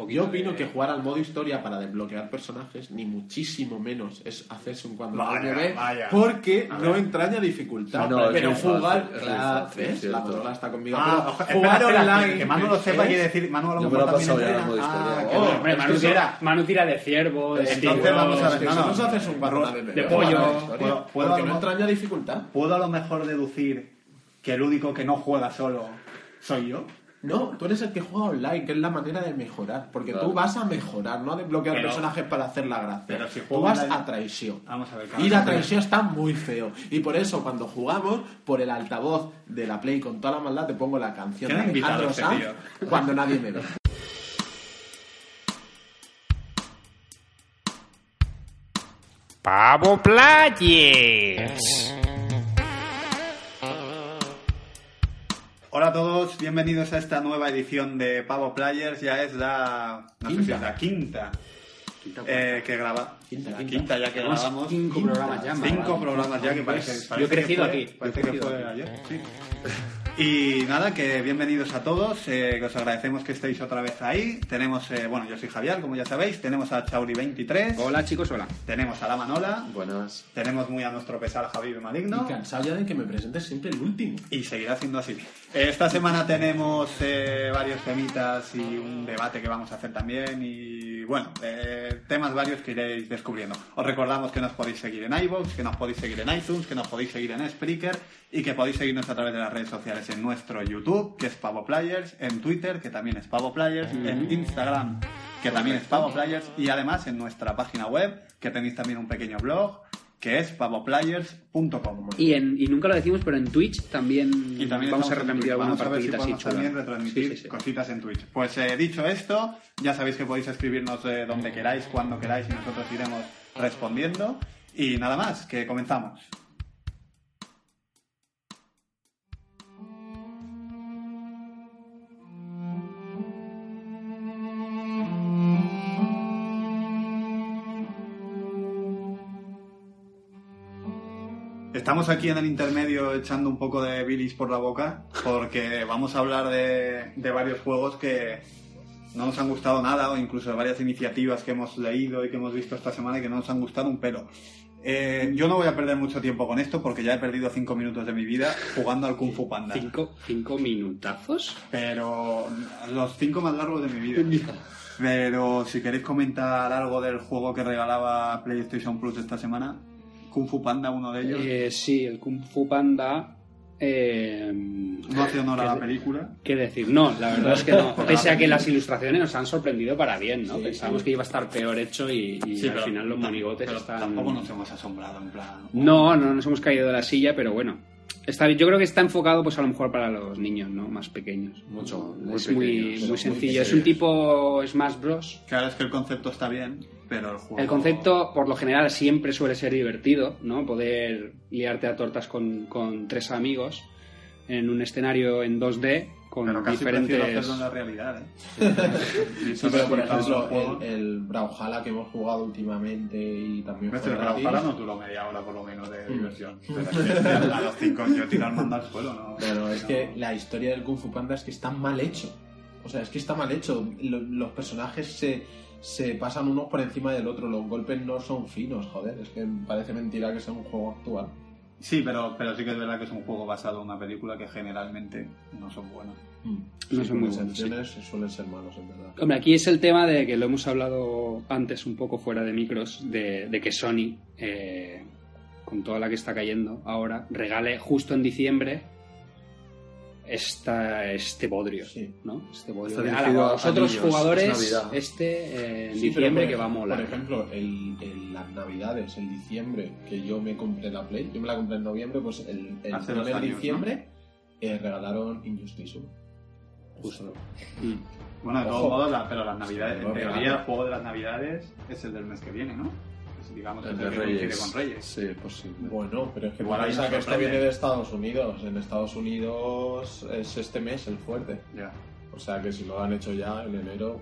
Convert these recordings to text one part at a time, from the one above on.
poquito. Yo opino de- que jugar al modo historia para desbloquear personajes, ni muchísimo menos es hacerse un cuadro Vaya, RGB, vaya. porque A no entraña dificultad. No, es pero jugar, claro, la Manolo está conmigo. Ah, jugar online. que Manu lo sepa quiere decir, Manu a lo mejor también historia. Ah, Oh, es Manu, que tira, eso- Manu tira de ciervo, de Entonces vamos a ver, no, si no. no haces un cuadro De pollo. ¿Puedo- puedo porque no entraña dificultad. ¿Puedo a lo mejor deducir que el único que no juega solo soy yo? No, tú eres el que juega online, que es la manera de mejorar. Porque Claro. tú vas a mejorar, no a desbloquear Pero- personajes para hacer la gracia. pero si tú vas online- a traición. Vamos a ver, Y la traición está muy feo. Y por eso, cuando jugamos, por el altavoz de la Play con toda la maldad, te pongo la canción ¿Quién ha de Alejandro a este Sanz cuando nadie me ve. Pavo Players. Hola a todos, bienvenidos a esta nueva edición de Pavo Players. Ya es la, no sé si Quinta. es la quinta, eh, que graba. Quinta, la quinta. quinta ya que grabamos. cinco programas ya, Cinco programas ya que parece, parece yo he crecido que fue, aquí, Parece que fue ayer, sí. Y nada, que bienvenidos a todos, eh, que os agradecemos que estéis otra vez ahí. Tenemos, eh, bueno, yo soy Javier, como ya sabéis, tenemos a Chauri23, Hola chicos, hola. tenemos a la Manola, Buenas. tenemos muy a nuestro pesar a Javier Maligno. Y cansado ya de que me presentes siempre el último. Y seguirá siendo así. Esta semana tenemos eh, varios temitas y un debate que vamos a hacer también y bueno, eh, temas varios que iréis descubriendo. Os recordamos que nos podéis seguir en iVoox, que nos podéis seguir en iTunes, que nos podéis seguir en Spreaker y que podéis seguirnos a través de las redes sociales en nuestro YouTube, que es Pavo Players, en Twitter, que también es Pavo Players, en Instagram, que también es Pavo Players y además en nuestra página web, que tenéis también un pequeño blog, que es pavoplayers.com. Y, en, y nunca lo decimos, pero en Twitch también, Y también vamos a retransmitir alguna Vamos a ver si así también retransmitir Sí, sí, sí. cositas en Twitch. Pues eh, dicho esto, ya sabéis que podéis escribirnos eh, donde queráis, cuando queráis y nosotros iremos respondiendo. Y nada más, que comenzamos. Estamos aquí en el intermedio echando un poco de bilis por la boca porque vamos a hablar de, de varios juegos que no nos han gustado nada o incluso de varias iniciativas que hemos leído y que hemos visto esta semana y que no nos han gustado un pelo. Eh, yo no voy a perder mucho tiempo con esto porque ya he perdido cinco minutos de mi vida jugando al Kung Fu Panda. ¿Cinco, cinco minutazos? Pero los cinco más largos de mi vida. Pero si queréis comentar algo del juego que regalaba PlayStation Plus esta semana, Kung Fu Panda, uno de ellos, Eh, sí, el Kung Fu Panda. Eh, no hace honor a la película. ¿Qué decir? No, la verdad es que no. Pese a que las ilustraciones nos han sorprendido para bien, ¿no? Pensábamos que iba a estar peor hecho y, y Sí, al pero final los monigotes pero están. Tampoco nos hemos asombrado, en plan. No, no nos hemos caído de la silla, pero bueno. Está, yo creo que está enfocado, pues a lo mejor para los niños, ¿no? Más pequeños. Mucho, muy es muy, pequeños, muy pero sencillo. muy es un tipo Smash Bros. Claro, es que el concepto está bien, pero el juego. El concepto, por lo general, siempre suele ser divertido, ¿no? Poder liarte a tortas con, con tres amigos en un escenario en 2D con Pero casi diferentes. hacerlo en la realidad, ¿eh? Sí, pero por ejemplo, el el, Brawlhalla que hemos jugado últimamente y también fue el gratis. Brawlhalla no duró media hora por lo menos de Mm. diversión. Pero es que a los cinco yo tiro el mando al suelo, ¿no? Pero es No. que la historia del Kung Fu Panda es que está mal hecho. O sea, es que está mal hecho. Lo- Los personajes se, se pasan unos por encima del otro. Los golpes no son finos, joder. Es que parece mentira que sea un juego actual. Sí, pero, pero sí que es verdad que es un juego basado en una película que generalmente no son buenas. No Sí, son muy las buenos, sí. suelen ser malos, en verdad. Hombre, aquí es el tema de que lo hemos hablado antes un poco fuera de micros, de, de que Sony, eh, con toda la que está cayendo ahora, regale justo en diciembre esta, este bodrio, Sí. ¿no? Este bodrio. Está de, dirigido "Ala, a vosotros niños, jugadores, es Navidad". este eh, en Sí, diciembre que por va a molar. Por ejemplo, el, el- las navidades, el diciembre, que yo me compré la Play, yo me la compré en noviembre, pues el, el Hace dos primer años, diciembre eh, regalaron Injustice 1. Justo. Bueno, de todos modos, la- pero las navidades, en teoría el juego de las navidades es el del mes que viene, ¿no? Digamos, El de el que coincide Reyes. con Reyes. Sí, es posible. Bueno, pero es que Igual piensa que este sorprende. viene de Estados Unidos. En Estados Unidos es este mes el fuerte. Ya. O sea que si lo han hecho ya en enero,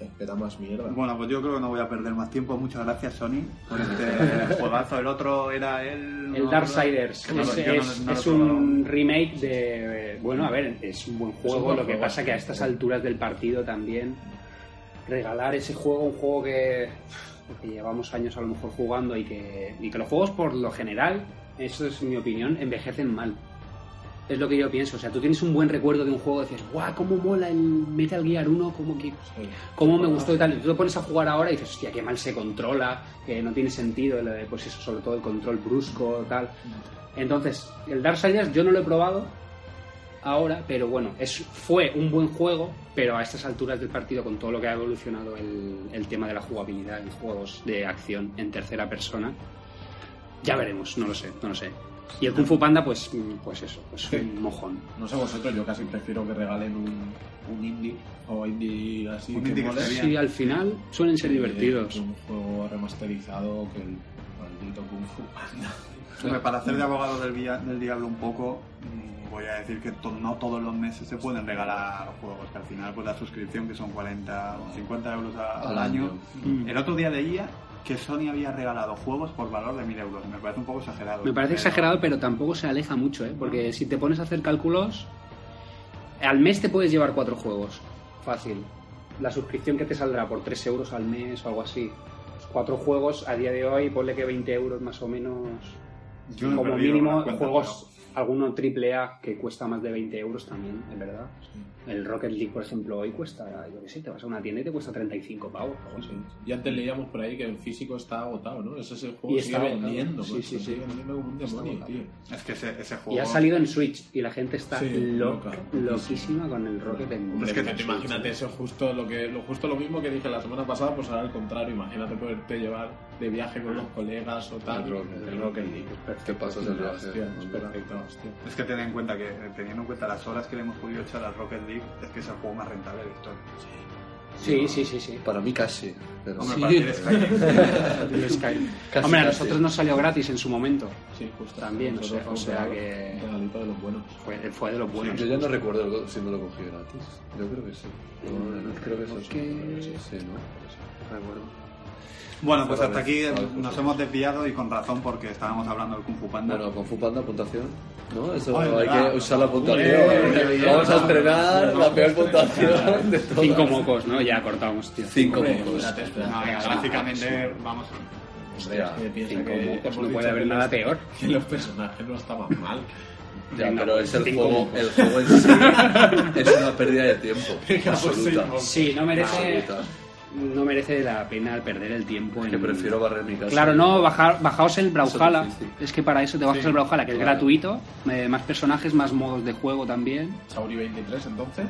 espera más mierda. Bueno, pues yo creo que no voy a perder más tiempo. Muchas gracias, Sony, por este juegazo. El otro era el... El Darksiders no es, no- no un remake de. Bueno, a ver, es un buen juego. buen lo que juego, pasa que a estas alturas del partido también. regalar ese juego, un juego que, que llevamos años a lo mejor jugando y que, y que los juegos por lo general, eso es mi opinión, envejecen mal. Es lo que yo pienso. O sea, tú tienes un buen recuerdo de un juego y dices, ¡guau! ¿Cómo mola el Metal Gear 1? ¿Cómo, que, cómo me gustó y tal? Y tú te pones a jugar ahora y dices, hostia, qué mal se controla, que no tiene sentido, lo de, pues eso, sobre todo el control brusco, tal. Entonces, el Darksiders yo no lo he probado ahora, pero bueno, es, fue un buen juego, pero a estas alturas del partido, con todo lo que ha evolucionado el, el tema de la jugabilidad en juegos de acción en tercera persona, ya veremos, no lo sé, no lo sé. Y el Kung Fu Panda, pues, mm, pues eso, pues un mojón. No sé vosotros, yo casi prefiero que regalen un, un indie o indie así Un que indie que. Sí, al final suelen ser que- divertidos. un juego remasterizado que el maldito Kung Fu Panda. Hombre, para hacer de abogado del, via- del diablo un poco, mm, voy a decir que to- no todos los meses se pueden regalar juegos, que al final pues la suscripción que son 40 o 50 euros a- al, Al año. año. Mm. El otro día leía que Sony había regalado juegos por valor de 1000 euros. Me parece un poco exagerado. Me parece pero- exagerado, pero tampoco se aleja mucho, ¿eh? Porque si te pones a hacer cálculos, al mes te puedes llevar cuatro juegos. Fácil. La suscripción que te saldrá por 3 euros al mes o algo así. Cuatro juegos a día de hoy, ponle que 20 euros más o menos. Yo como mínimo, juegos, alguno triple A que cuesta más de 20 euros también, es verdad. El Rocket League, por ejemplo, hoy cuesta, yo qué sé, te vas a una tienda y te cuesta 35 pavos. así. Y antes leíamos por ahí que el físico está agotado, ¿no? Ese es el juego Y que sigue está agotado. vendiendo, Sí, macho, sí, sí. sigue vendiendo como un demonio, tío. Es que ese, ese juego... Y ha salido en Switch y la gente está Sí, loca, loca. loquísima con el Rocket en Hombre, Es que que te- imagínate eso justo lo que lo justo lo mismo que dije la semana pasada, pues ahora al contrario, imagínate poderte llevar de viaje con los colegas o tal. El Rocket- el Rocket League. ¿Qué pasas el viaje? Hostia, es perfecto, hostia. Es que ten en cuenta que, eh, teniendo en cuenta las horas que le hemos podido echar al Rocket League, es que es el juego más rentable de la historia. Sí, sí, sí, sí. Para mí casi. Pero Hombre, sí. para ti es Skyrim. El Skyrim. Casi, Hombre, a casi. nosotros nos salió gratis en su momento. Sí, justo. También, o sea- o sea que- de los buenos. Fue, fue de los buenos. Yo ya no recuerdo si me lo cogí gratis. Yo creo que sí. No, creo que eso que- sí. Sí, ¿no? Recuerdo. Bueno, pues hasta aquí nos pues, hemos desviado y con razón porque estábamos hablando del Kung Fu Panda. Bueno, con Fu Panda, puntuación. ¿No? Eso Ay, hay verdad. que usar la puntuación. Uy, Vamos a uy, la peor puntuación de todas. Cinco mocos, ¿no? Ya cortamos, tío. Cinco Hombre, mocos. No, venga, gráficamente vamos Hostia, Cinco que mocos, hemos no puede haber nada peor. Que los personajes no estaban mal. Ya, Venga, pero es el juego, el juego en sí es una pérdida de tiempo. Venga, pues absoluta. sí, Sí, no merece, Absoluta. No merece la pena perder el tiempo en... Que prefiero barrer mi casa. Claro, no, bajar, bajaos el Brawlhalla. Es que para eso te bajas Sí, el Brawlhalla, que es gratuito. eh, más personajes, más modos de juego también. Sauri 23, entonces.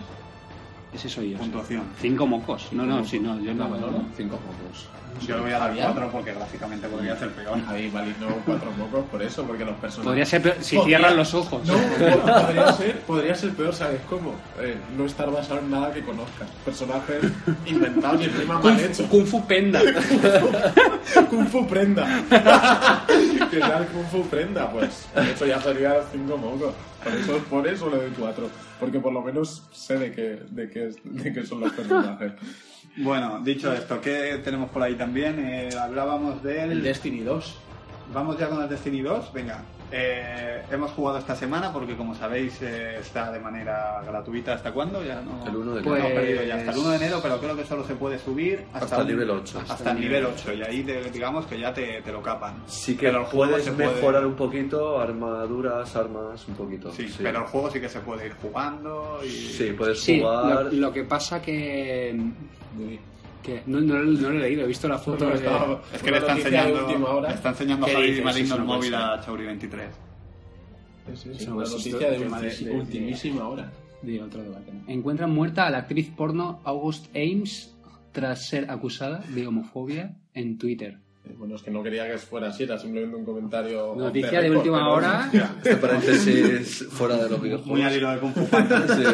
Ese soy yo. puntuación. Cinco mocos. No, no, sí, no, yo no. Manolo. Cinco mocos. Yo le voy a dar. 4 porque gráficamente podría ser peor. Ahí valiendo cuatro mocos por eso, porque los personajes. Podría ser peor si Podría- cierran los ojos. No, podría ser, podría ser peor, ¿sabes cómo? Eh, no estar basado en nada que conozcas. Personajes inventados y encima mal hechos. Kung Fu Penda. Kung Fu Prenda. que sea el Kung Fu Prenda, pues. Eso ya sería cinco mocos. Por eso, por eso le doy cuatro. Porque por lo menos sé de qué, de qué, de qué son los personajes. Bueno, dicho esto, ¿qué tenemos por ahí también? Eh, hablábamos del... El Destiny 2. Vamos ya con el Destiny 2. Venga, eh, hemos jugado esta semana porque, como sabéis, eh, está de manera gratuita. ¿Hasta cuándo? Ya no. El 1 de Pues, enero. perdido ya hasta el 1 de enero, pero creo que solo se puede subir hasta, Hasta el nivel 8. Hasta, el nivel 8, y ahí te- digamos que ya te, te lo capan. Sí que Pero el juego puedes se puede- mejorar un poquito, armaduras, armas, un poquito. Sí, pero el juego sí que se puede ir jugando y... Sí, puedes Sí, jugar. lo, lo que pasa que... que no, no, no lo he leído, he visto la foto No, de... estaba- Es que Una le está enseñando, última hora. le está enseñando a ¿Qué Javi? Maligno el móvil a Chauri 23. Sí, sí, Eso una es noticia de, tema de- ulti- de- ultimísima hora. de otro debate. Encuentran muerta a la actriz porno August Ames tras ser acusada de homofobia en Twitter. Eh, Bueno, es que no quería que fuera así, era simplemente un comentario. Noticia de record, última pero- hora. Este paréntesis fuera de los videojuegos. Muy al hilo de Kung Fu Panda. Sí.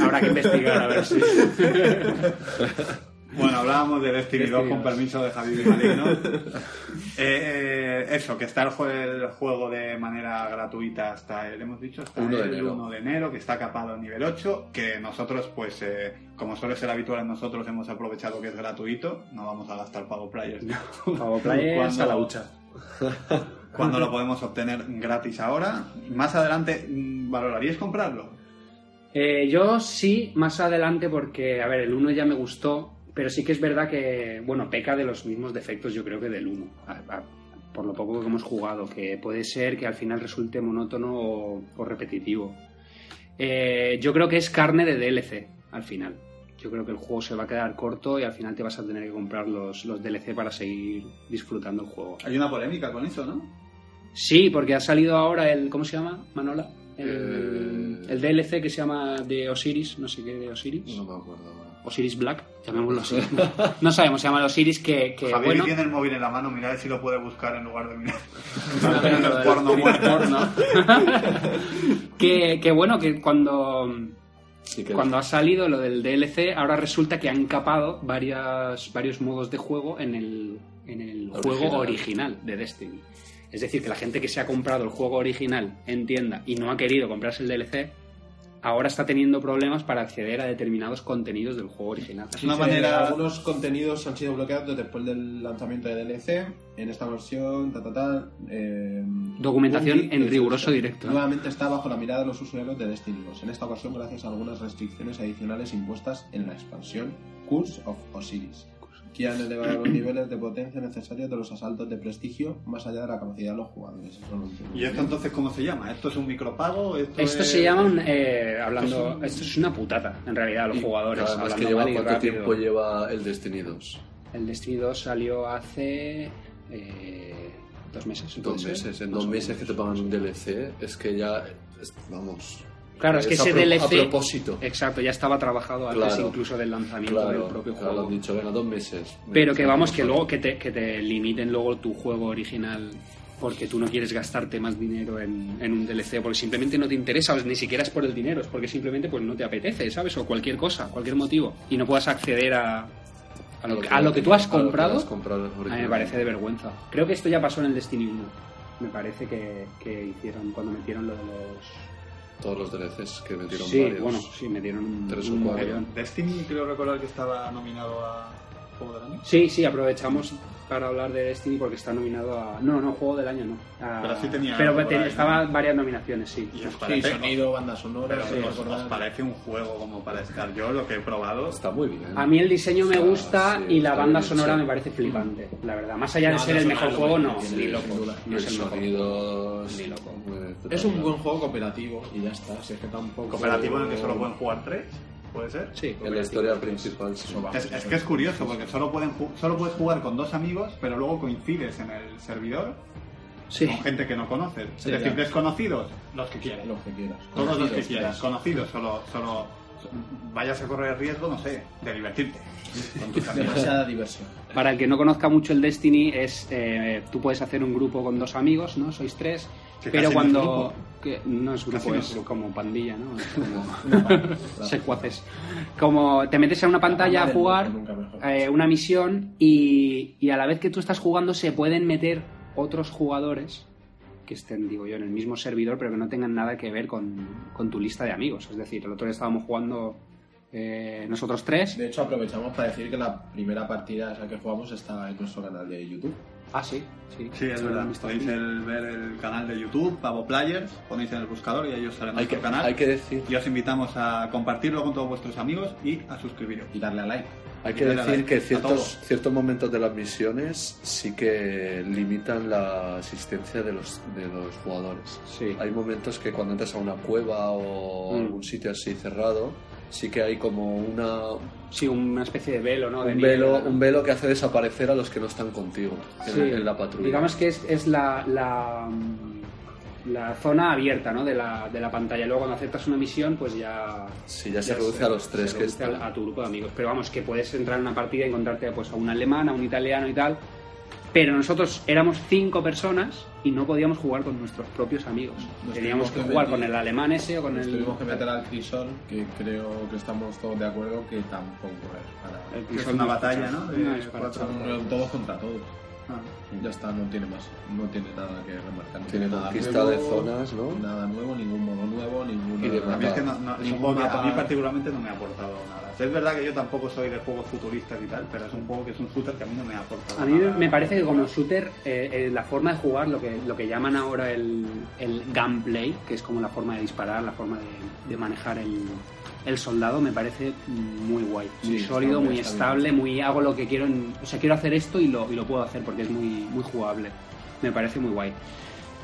Habrá que investigar a ver si... Bueno, hablábamos de Destiny 2 Destiny con 2. permiso de Javi Maligno. eh, eso, que está el, jue- el juego de manera gratuita hasta el, hemos dicho, hasta 1 de el enero. 1 de enero, que está capado a nivel 8, que nosotros, pues, eh, como suele ser habitual en nosotros, hemos aprovechado que es gratuito, no vamos a gastar pago players. Pago players Cuando- a la hucha. Cuando lo podemos obtener gratis ahora. Más adelante, mm, ¿valoraríais comprarlo? Eh, yo sí, más adelante, porque, a ver, el 1 ya me gustó, pero sí que es verdad que, bueno, peca de los mismos defectos, yo creo que del 1, a- a- por lo poco que hemos jugado, que puede ser que al final resulte monótono o, o repetitivo. Eh, yo creo que es carne de DLC, al final. Yo creo que el juego se va a quedar corto y al final te vas a tener que comprar los, los DLC para seguir disfrutando el juego. Hay una polémica con eso, ¿no? Sí, porque ha salido ahora el. ¿Cómo se llama, Manola? El, Eh, el DLC que se llama de Osiris, no sé qué de Osiris. No me acuerdo ahora. Osiris Black, llamémoslo así. No sabemos, se llama Osiris que, que Javier bueno. tiene el móvil en la mano, mirad si lo puede buscar en lugar de mirar. Pero- el porno muerto. que, que bueno, que cuando, Sí que cuando ha salido lo del DLC, ahora resulta que han capado varias, varios modos de juego en el, en el juego Original. original de Destiny. Es decir, que la gente que se ha comprado el juego original en tienda y no ha querido comprarse el DLC, ahora está teniendo problemas para acceder a determinados contenidos del juego original. Es una Sí, manera... Algunos contenidos han sido bloqueados después del lanzamiento de DLC. En esta versión, ta, ta, ta, eh, Documentación Bungie, en riguroso directo. Nuevamente está bajo la mirada de los usuarios de Destiny 2. En esta ocasión, gracias a algunas restricciones adicionales impuestas en la expansión Curse of Osiris, que han elevado los niveles de potencia necesarios de los asaltos de prestigio más allá de la capacidad de los jugadores. Eso no entiendo ¿Y esto entonces cómo se llama? ¿Esto es un micropago? ¿Esto, Esto es- se llama, un, eh, hablando, esto es una putada, en realidad, a los Y jugadores. Además, que lleva cuánto rápido. tiempo lleva el Destiny 2. El Destiny 2 salió hace eh, dos meses. ¿puede Dos meses. En dos meses que te pagan un DLC, es que ya. es- vamos. Claro, es que ese DLC. A propósito. Exacto, ya estaba trabajado antes Claro. incluso del lanzamiento Claro, del propio claro, juego. han dicho, venga, dos meses. Pero que vamos, que luego que te, que te limiten luego tu juego original porque tú no quieres gastarte más dinero en, en un DLC porque simplemente no te interesa, o ni siquiera es por el dinero, es porque simplemente pues no te apetece, ¿sabes? O cualquier cosa, cualquier motivo. Y no puedas acceder a, a, lo, que, a lo que tú has comprado. has comprado A mí me parece de vergüenza. Creo que esto ya pasó en el Destiny 1. Me parece que, que hicieron cuando metieron lo de los... Todos los DLCs que metieron Sí, varios. bueno, sí, metieron un, Tres o un cuatro. mogollón. Destiny creo recordar que estaba nominado a Juego del Año. Sí, sí, aprovechamos para hablar de Destiny porque está nominado a... No, no, Juego del Año no. A- Pero sí tenía Pero ahí, estaba ¿no? varias nominaciones, sí. Y os Sí, sonido, banda sonora. pero sí, os, os recordar- parece un juego como para estar. Yo lo que he probado Está muy bien. A mí el diseño me O sea, gusta sí, y la banda bien sonora me parece flipante, la verdad. Más allá de ser el mejor juego, no, ni loco. No es el mejor. sonido. Ni loco. Es un buen juego cooperativo y ya está. Si es que tampoco. cooperativo en el que solo pueden jugar tres, ¿puede ser? Sí, En la historia principal, sí. Es, es que es curioso porque solo, pueden solo puedes jugar con dos amigos, pero luego coincides en el servidor Sí. con gente que no conoces. Sí, es decir, ya. desconocidos, los que quieras. Los que quieras. Todos los que Conocidos, quieras. Conocidos, solo, solo vayas a correr el riesgo, no sé, de divertirte. Demasiada diversión. Para el que no conozca mucho el Destiny, es eh, tú puedes hacer un grupo con dos amigos, ¿no? Sois tres. Que pero no cuando. grupo. Que no es grupo, es como pandilla, ¿no? Es como secuaces. Como te metes a una pantalla a jugar eh, una misión y, y a la vez que tú estás jugando se pueden meter otros jugadores que estén, digo yo, en el mismo servidor, pero que no tengan nada que ver con, con tu lista de amigos. Es decir, el otro día estábamos jugando eh, nosotros tres. De hecho, aprovechamos para decir que la primera partida esa que jugamos está en nuestro canal de YouTube. Ah, sí, sí. Sí, es verdad. Podéis el- ver el canal de YouTube, Pavo Players, ponéis en el buscador y ahí os sale Hay nuestro que, canal. hay que decir, Y os invitamos a compartirlo con todos vuestros amigos y a suscribiros. Y darle a like. hay que decir like que ciertos, ciertos momentos de las misiones sí que limitan la asistencia de los, de los jugadores. Sí. Hay momentos que cuando entras a una cueva o Mm. algún sitio así cerrado, sí que hay como una, Sí, una especie de velo, ¿no? De un, velo, un velo que hace desaparecer a los que no están contigo en, Sí. en la patrulla. Digamos que es, es la, la, la zona abierta ¿no? de, la, de la pantalla. Luego cuando aceptas una misión, pues ya... Sí, ya se reduce a los tres se que están. a tu grupo de amigos. Pero vamos, que puedes entrar en una partida y encontrarte pues, a un alemán, a un italiano y tal. Pero nosotros éramos cinco personas y no podíamos jugar con nuestros propios amigos. Nos Teníamos que jugar meter- con el alemán ese o con Nos el... tuvimos que meter al crisol, que creo que estamos todos de acuerdo que tampoco es para. el es una batalla. ¿no? De No, es para cuatro- echar. Son todos contra todos. Ah. Ya está, no tiene más. No tiene nada que remarcar. no Tiene nada conquista nuevo, de zonas, ¿no? Nada nuevo, ningún modo nuevo, ninguna... Y de A mí es que no, no- es un Ningún juego que a mapa- mí particularmente no me ha aportado nada. Es verdad que yo tampoco soy de juegos futuristas y tal, pero es un juego que es un shooter que a mí no me ha aportado A mí nada. me parece que como shooter, eh, eh, la forma de jugar, lo que, lo que llaman ahora el, el gunplay, que es como la forma de disparar, la forma de, de manejar el, el soldado, me parece muy guay. Muy Sí, sólido, muy bien. estable, muy hago lo que quiero. en- o sea, quiero hacer esto y lo, y lo puedo hacer porque es muy, muy jugable. Me parece muy guay.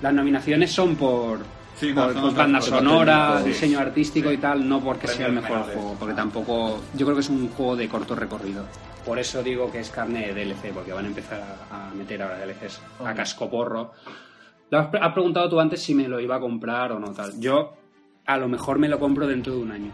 Las nominaciones son por, Sí, no, por, son por banda sonora, sí. diseño artístico y tal, no porque sea el mejor juego, porque tampoco. Yo creo que es un juego de corto recorrido. Por eso digo que es carne de DLC, porque van a empezar a, a meter ahora DLCs a cascoporro. Lo has, has preguntado tú antes si me lo iba a comprar o no tal. Yo a lo mejor me lo compro dentro de un año.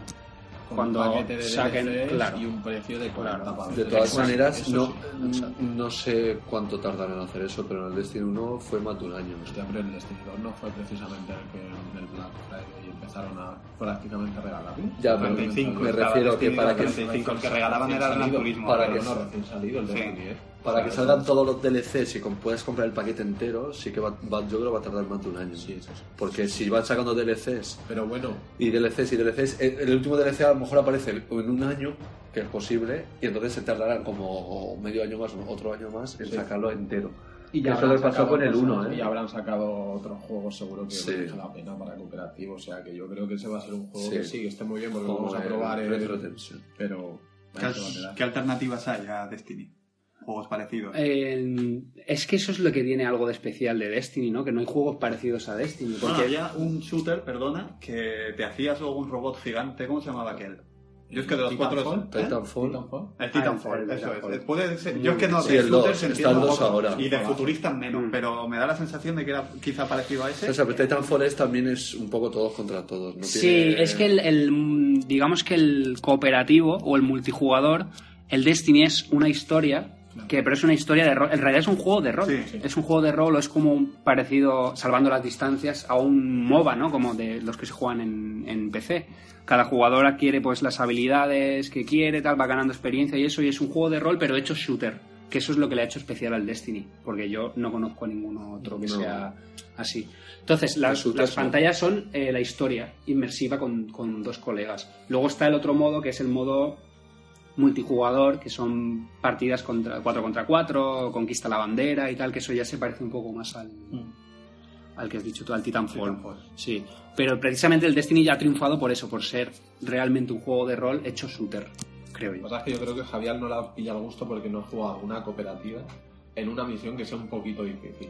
Con cuando un paquete de saquen- DLCs claro. y un precio de 40 Claro. pavos. De todas Eso- maneras, no, sí, exacto. no sé cuánto tardarán en hacer eso, pero en el Destiny 1 fue más de un año. Hostia, pero el Destiny 2 no fue precisamente el que en el Black Friday empezaron a prácticamente regalarlo. Ya, pero 35, me refiero que para que, 35, el que regalaban era el Turismo. para que no, recién salido el Sí. Destiny, ¿eh? para que salgan todos los DLCs y puedas comprar el paquete entero, sí que va, va- yo creo que va a tardar más de un año. Sí, eso sí. Porque si van sacando DLCs Pero bueno, y DLCs y DLCs, el, el último DLC a lo mejor aparece en un año, que es posible, y entonces se tardará como medio año más otro año más en Sí. sacarlo entero. Y Que eso habrán le pasó sacado con el cosas, 1, ¿eh? Y habrán sacado otros juegos seguro que Sí. merece la pena para cooperativo. O sea que yo creo que ese va a ser un juego Sí. que sí, que esté muy bien porque vamos a el probar. el- Retro Tension. Pero. ¿Qué, alternativas hay a Destiny? Juegos parecidos. Eh, es que eso es lo que tiene algo de especial de Destiny, ¿no? Que no hay juegos parecidos a Destiny. Bueno, Porque había un shooter, perdona, que te hacías luego un robot gigante. ¿Cómo se llamaba aquel? Yo es que de los cuatro... Titanfall, ¿eh? Titanfall. Titanfall. El Titanfall, Ah, el eso Titanfall. es. Puede ser- yo es que no, Sí, de el dos, está el ahora. Y de futuristas menos, Mm. pero me da la sensación de que era quizá parecido a ese. O sea, pero Titanfall es, también es un poco todos contra todos. ¿no? Sí, Tiene- es que el, el- digamos que el cooperativo o el multijugador, el Destiny es una historia, que pero es una historia de rol. En realidad es un juego de rol. Sí. Es un juego de rol o es como un parecido, salvando las distancias, a un MOBA, ¿no? Como de los que se juegan en, en PC. Cada jugador adquiere pues las habilidades que quiere, tal, va ganando experiencia y eso, y es un juego de rol, pero hecho shooter. Que eso es lo que le ha hecho especial al Destiny, porque yo no conozco a ninguno otro que No. sea así. Entonces, las, las pantallas son eh, la historia inmersiva con, con dos colegas. Luego está el otro modo, que es el modo multijugador, que son partidas contra 4 contra 4, conquista la bandera y tal, que eso ya se parece un poco más al, al que has dicho tú, al Titanfall. Titanfall. Sí, pero precisamente el Destiny ya ha triunfado por eso, por ser realmente un juego de rol hecho shooter, creo Lo que yo. pasa es que yo creo que Javier no la ha pillado al gusto porque no ha jugado una cooperativa en una misión que sea un poquito difícil.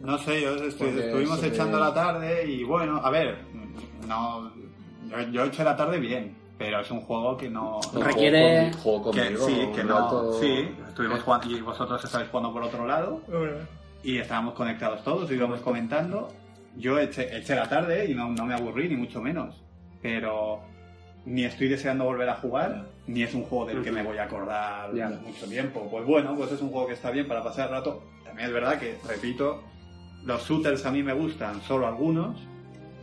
No sé, yo estuvimos de- echando la tarde y bueno, a ver, no, yo, yo eché la tarde bien, pero es un juego que no... Requiere- Juego, con- juego que, sí, que no, rato- sí, estuvimos jugando y vosotros estáis jugando por otro lado y estábamos conectados todos, íbamos comentando. Yo eché, eché la tarde y no, no me aburrí ni mucho menos, pero ni estoy deseando volver a jugar, ni es un juego del que me voy a acordar Ya. mucho tiempo. Pues bueno, pues es un juego que está bien para pasar el rato. También es verdad que, repito, los shooters a mí me gustan solo algunos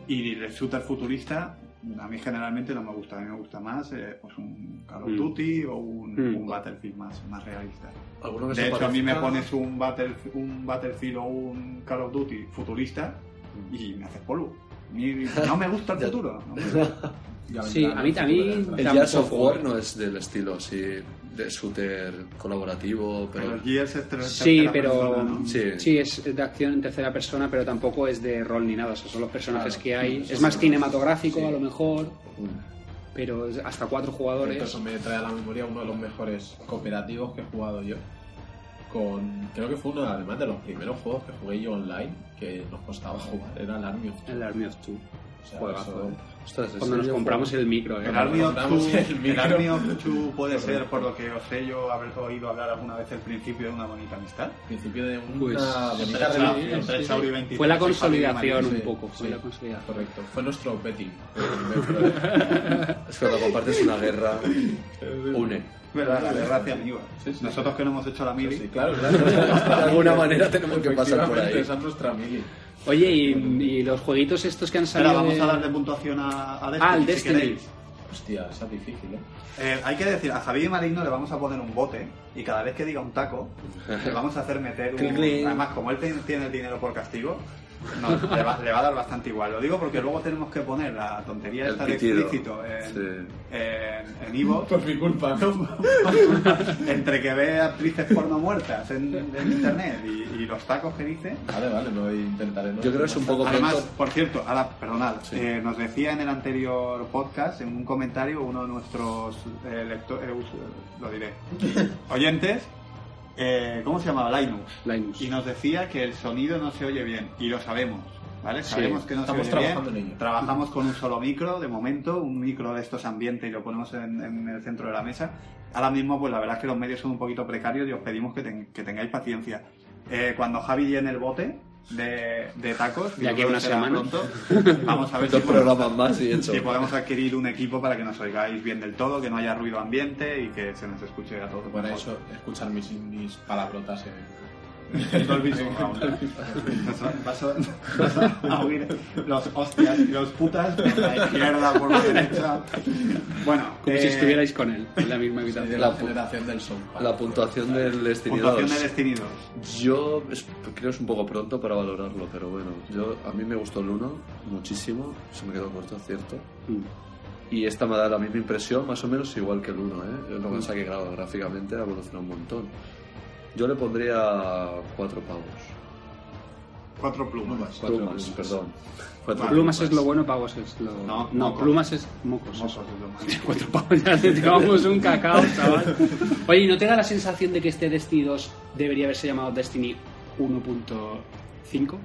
y el shooter futurista a mí generalmente no me gusta. A mí me gusta más eh, pues un Call of Mm. Duty o un, Mm. un Battlefield más, más realista. Alguno que De se hecho, a mí me pones un, Battle, un Battlefield o un Call of Duty futurista y me haces polvo. No me gusta el futuro. no me gusta. Sí, a mí también- El of. War no es del estilo así de shooter colaborativo, pero Pero el Gears es Sí, pero persona, ¿no? Sí. sí, es de acción en tercera persona, pero tampoco es de rol ni nada. O sea, son los personajes Claro, que hay. sí, es más sí. cinematográfico Sí. a lo mejor, Mm. pero es hasta cuatro jugadores. Eso me trae a la memoria uno de los mejores cooperativos que he jugado yo. Con, creo que fue uno además de los primeros juegos que jugué yo online que nos costaba jugar, era el Army of Two. El Army of Two. O sea, Juegazo. eso- Ostras, Cuando nos compramos juego- el micro, ¿eh? El Army of Two, el el micro. Army of Two puede ser, por lo que os sé yo haber oído hablar alguna vez, el principio de una bonita amistad. principio de una Pues. 23 Fue la consolidación un sí, poco. Fue la consolidación. Correcto, fue nuestro betting. Es que cuando compartes una guerra, une. ¿Verdad? La guerra hacia amigos. Sí, sí, Nosotros que no hemos hecho la mili. Sí, claro, claro. De alguna manera tenemos que pasar por ahí. Esa es nuestra mili. Oye, y, y los jueguitos estos que han salido. vamos de- a darle puntuación a, a Destiny. Ah, al si Destiny. queréis. Hostia, esa es difícil, ¿eh? Eh, hay que decir, a Javier Marino le vamos a poner un bote y cada vez que diga un taco, le vamos a hacer meter un... Además, como él tiene el dinero por castigo, no, le, va, le va a dar bastante igual. Lo digo porque luego tenemos que poner la tontería esta de pitido. explícito en, Sí. en, en Ivo, Por mi culpa, entre que ve actrices porno muertas en, en internet y, y los tacos que dice. Vale, vale, no intentaré. ¿no? Yo creo que es un poco Además, pronto. por cierto, ahora, perdonad, Sí. eh, nos decía en el anterior podcast, en un comentario, uno de nuestros eh, lecto- eh, lo diré, oyentes, eh, ¿cómo se llamaba? Linux. Linus. Y nos decía que el sonido no se oye bien, y lo sabemos, ¿vale? Sí, sabemos que no estamos se oye trabajando bien. en ello. Trabajamos con un solo micro, de momento, un micro de estos ambiente y lo ponemos en, en el centro de la mesa. Ahora mismo, pues la verdad es que los medios son un poquito precarios y os pedimos que, ten- que tengáis paciencia. Eh, cuando Javi llene el bote de, de tacos, De aquí una semana. pronto, vamos a ver si Dos podemos, programas más y hecho. si podemos adquirir un equipo para que nos oigáis bien del todo, que no haya ruido ambiente y que se nos escuche a todos. Para mejor. eso, escuchar mis, mis palabrotas en... Dolby Surround. Vas a- vas a- vas a oír los hostias y los putas por la izquierda, por la derecha. Bueno, Como si eh, estuvierais con él, en la misma habitación. la La generación del son. La puntuación del Destiny puntuación 2. de Destiny 2. Yo es- creo que es un poco pronto para valorarlo, pero bueno, yo a mí me gustó el 1 muchísimo, se me quedó corto, cierto. Mm. Y esta me da la misma impresión, más o menos igual que el 1, ¿eh? Lo que pasa que, claro, gráficamente ha evolucionado un montón. Yo le pondría cuatro pavos. Cuatro plumas. Cuatro Plumas, plumas. perdón. Cuatro Plumas es lo bueno, pavos es lo. No, no plumas es mocos. Mocos es. Cuatro pavos ya te llevamos un cacao, chaval. Oye, ¿y ¿no te da la sensación de que este Destiny 2 debería haberse llamado Destiny 1.5?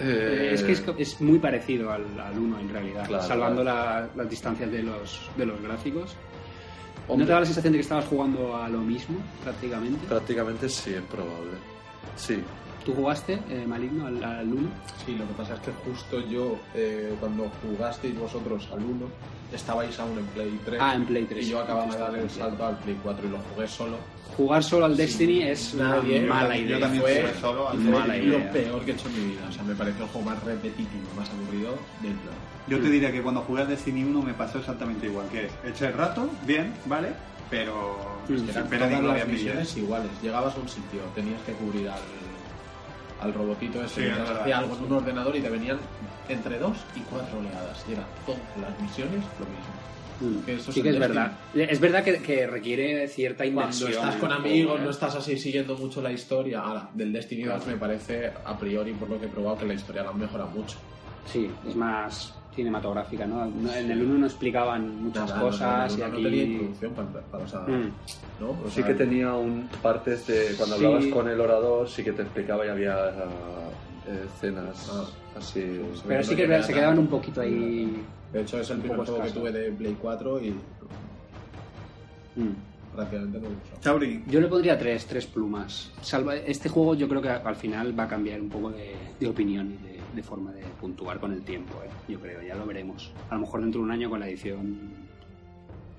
Eh, Es que es, es muy parecido al, al 1 en realidad, Claro, salvando claro. la- las distancias de los, de los gráficos. ¿No te da la sensación de que estabas jugando a lo mismo prácticamente? Prácticamente sí, es probable. Sí. ¿Tú jugaste, eh, Maligno, al, al 1? Sí, lo que pasa es que justo yo, eh, cuando jugasteis vosotros al 1, estabais aún en Play 3. Ah, en Play 3. Y yo acababa de dar el salto al Play 4 y lo jugué solo. Jugar solo al Destiny es una mala yo idea. también Fue jugué solo al mala lo idea. peor que he hecho en mi vida. O sea, me pareció el juego más repetitivo, más aburrido del plan. Yo te diría que cuando jugué al Destiny 1 me pasó exactamente igual, que es, eché el rato, bien, ¿vale? Pero Mm. sin Eran pena ni todas las misiones iguales. Llegabas a un sitio, tenías que cubrir al, al robotito ese Sí, verdad. hacía algo en un ordenador y te venían entre dos y cuatro oleadas. Y eran todas las misiones lo mismo. Mm. Que eso Sí es que es verdad. Es verdad que, que requiere cierta Cuando inversión. estás en con amigos, no estás así siguiendo mucho la historia. Ahora, del Destiny 2 me parece, a priori, por lo que he probado, que la historia la han mejorado mucho. Sí, es más cinematográfica, ¿no? No- En el 1 no explicaban muchas Nada, cosas no, no, y no aquí... tenía introducción para, para- o sea, Mm. ¿no? O Sí sea, que tenía un partes de cuando Sí. hablabas con el orador, sí que te explicaba y había eh, escenas Ah. así. Pero sí que se quedaban un poquito ahí... De hecho, es el primer juego que tuve de Play 4 y Mm. prácticamente no lo Yo le pondría tres, tres plumas. Salva, este juego yo creo que al final va a cambiar un poco de, de opinión y de, de forma de puntuar con el tiempo, ¿eh? yo creo, ya lo veremos. A lo mejor dentro de un año con la edición,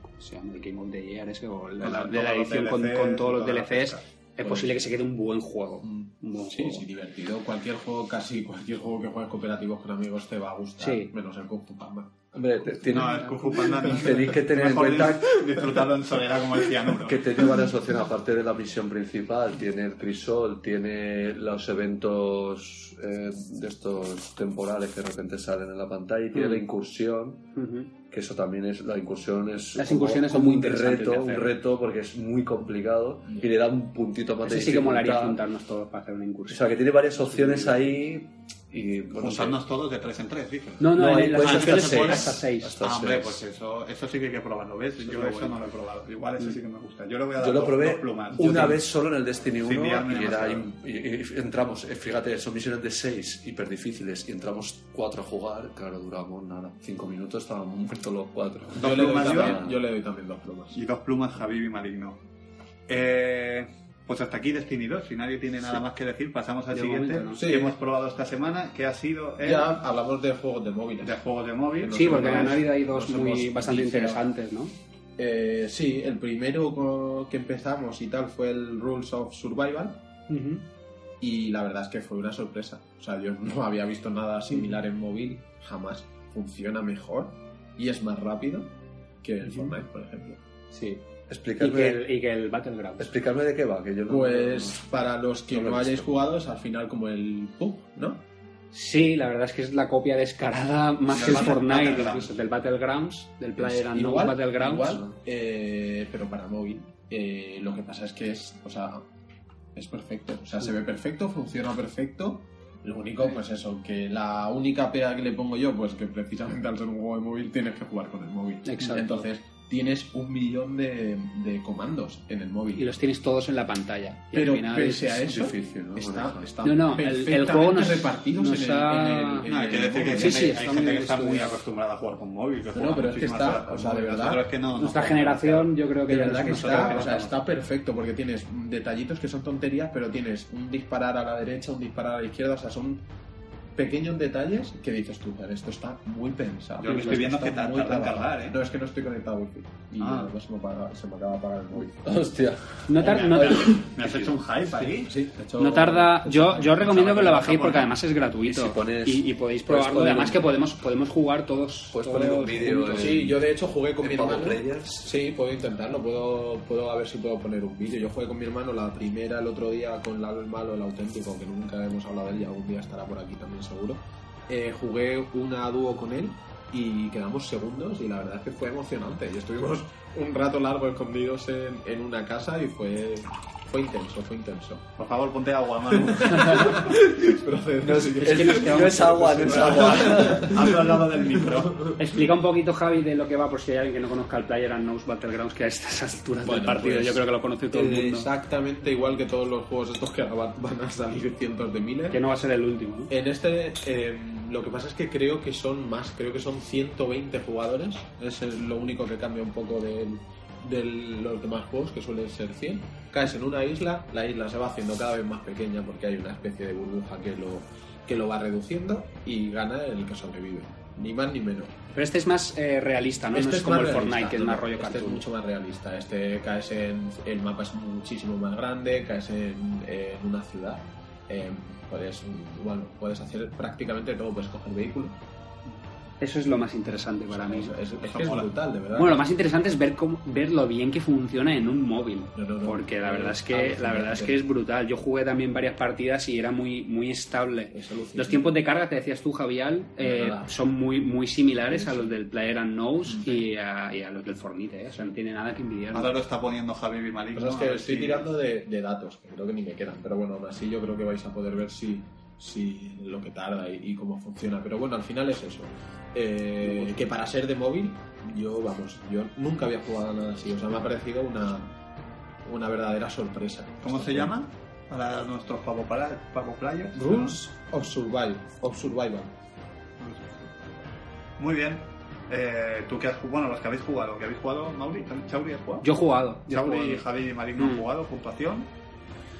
¿cómo se llama? El Game of the Year ese, o la, la- Con de la edición con, con todos los DLCs. Es posible que se quede un buen juego. Un buen Sí, juego. sí, divertido. Cualquier juego, casi cualquier juego que juegues cooperativos con amigos te va a gustar, Sí. menos el Kung Fu Panda. Hombre, te- tiene, no, el Kung Fu Panda tenéis que tener en cuenta disfrutarlo en soledad como el cianuro. que tiene varias opciones, aparte de la misión principal, tiene el crisol, tiene los eventos eh, de estos temporales que de repente salen en la pantalla y tiene Mm. la incursión, Ujú. Que eso también es, la incursión es Las como- incursiones son muy un interesantes reto, un reto porque es muy complicado y le da un puntito más Ese de sí que molaría juntarnos todos para hacer una O incursión. sea, que tiene varias opciones ahí y Juntarnos todos de tres en tres, dices. No, no, No, en las puedes hasta seis. hasta 6. Hasta Ah, hombre, seis. pues eso, eso sí que hay que probarlo, ¿ves? Eso Yo lo eso bueno. no lo he probado. Igual eso sí que me gusta. Yo le voy a dar Yo lo dos- probé dos plumas. Una vez solo en el Destiny 1 Sin liarme y, era y- y entramos, eh, fíjate, son misiones de 6 hiper difíciles y entramos cuatro a jugar, claro, duramos nada, 5 minutos, estábamos muertos los cuatro. Dos Yo le, doy también, yo le doy también dos plumas. Y dos plumas Javi y Maligno. Eh, pues hasta aquí Destiny 2. Si nadie tiene nada más que decir, pasamos al De siguiente. momento no. que Sí. hemos probado esta semana, que ha sido el Ya hablamos de juegos de móviles. de juegos de móvil. Sí, porque han habido ahí dos muy bastante interesantes, ¿no? Eh, sí, el primero que empezamos y tal fue el Rules of Survival. Y la verdad es que fue una sorpresa. O sea, yo no había visto nada similar en móvil, jamás. Funciona mejor y es más rápido. que el Fortnite, por ejemplo. Sí. Y Explicarme, que, el, y que el Battlegrounds. explicarme de qué va, que yo no... Pues para los que No lo no, he hayáis jugado es al final como el PUG, ¿no? Sí, la verdad es que es la copia descarada más Del que el Battle- Fortnite, Battlegrounds. del Battlegrounds, del Player Es Unknown igual, Battlegrounds. igual, eh, pero para móvil. Eh, lo que pasa es que es, o sea, es perfecto. O sea, se ve perfecto, funciona perfecto. Lo único, pues eso, que la única pega que le pongo yo, pues que precisamente al ser un juego de móvil tienes que jugar con el móvil. Exacto. Entonces, tienes un millón de, de comandos en el móvil. Y los tienes todos en la pantalla. Y Pero al final pese es- a eso, difícil, ¿no? está, está No, no, el- juego nos- repartidos nos en el, ha- en el- en No, hay el que decir que hay móvil. Sí, sí, hay está gente muy que está muy estudiado. acostumbrada a jugar con móvil. que No, pero es que está, o sea, de verdad, Nosotros es que no- Nuestra generación, yo creo que De verdad que está, o sea, está perfecto porque tienes detallitos que son tonterías, pero tienes un disparar a la derecha, un disparar a la izquierda, o sea, son pequeños detalles que dices tú, "Joder, esto está muy pensado. Yo lo estoy Esto viendo que tarda muy en trabajado". cargar, ¿eh? No, es que no estoy conectado a wifi y Ah. además se me, apaga- se me acaba de apagar el móvil. Hostia. No, tar- no- ¿Me has hecho un hype ahí? Sí, de hecho, no tarda. Yo, yo recomiendo que lo bajéis porque además es gratuito. Y si pones- y, y podéis probarlo. poner Además un- que podemos, podemos jugar todos. Puedes todos poner un vídeo Sí, yo de hecho jugué con ¿En mi hermano. Players? Sí, puedo intentarlo, puedo, puedo a ver si puedo poner un vídeo. Yo jugué con mi hermano la primera el otro día con Lalo el malo, el auténtico, que nunca hemos hablado de él y algún día estará por aquí también seguro. Eh, jugué una dúo con él y quedamos segundos y la verdad es que fue emocionante. Y estuvimos un rato largo escondidos en, en una casa y fue, fue intenso, fue intenso. Por favor, ponte agua, Manu. No es, es- que nos no es agua, no es agua. Hablo al lado del micro. Explica un poquito, Javi, de lo que va, por si hay alguien que no conozca el Player Unknown's Battlegrounds, que a estas alturas Bueno, del partido pues, yo creo que lo conoce todo el mundo. Exactamente igual que todos los juegos estos que ahora van van a salir cientos de miles. Que no va a ser el último, ¿no? En este, eh, lo que pasa es que creo que son más, creo que son 120 jugadores. Es lo único que cambia un poco de, de los demás juegos, que suelen ser 100. Caes en una isla, la isla se va haciendo cada vez más pequeña porque hay una especie de burbuja que lo, que lo va reduciendo y gana el que sobrevive. Ni más ni menos. Pero este es más eh, realista, ¿no? Este no es, como el realista, Fortnite, que es más rollo Este es cartoon. mucho más realista. Este caes en. El mapa es muchísimo más grande, caes en, en una ciudad. eh, puedes, bueno, puedes hacer prácticamente todo, puedes coger vehículo. Eso es lo más interesante para mí. Es, brutal, de verdad. Bueno, lo más interesante es ver cómo, ver lo bien que funciona en un móvil. No, no, no. Porque la verdad es que la verdad es que es brutal. Yo jugué también varias partidas y era muy muy estable. Los tiempos de carga que decías tú, Javial, eh, son muy muy similares a los del Player Unknowns y, a, y a los del Fortnite. ¿eh? O sea, no tiene nada que envidiar. Ahora lo está poniendo Javi y Malik. Lo que estoy si- tirando de, de datos, que creo que ni me quedan, pero bueno, aún así yo creo que vais a poder ver si, si lo que tarda y, y cómo funciona. Pero bueno, al final es eso. Eh, que para ser de móvil, yo, vamos, yo nunca había jugado a nada así. O sea, me ha parecido una, una verdadera sorpresa. ¿Cómo se llama? Para nuestros pavo, para, pavo players. Rules of Survival. Of Survival. Muy bien. Eh, tú que has jugado, bueno, los que habéis jugado, que habéis jugado, Mauri, Chauri has jugado. Yo he jugado. yo he Chauri, jugado. Javi y no han Mm. jugado, puntuación.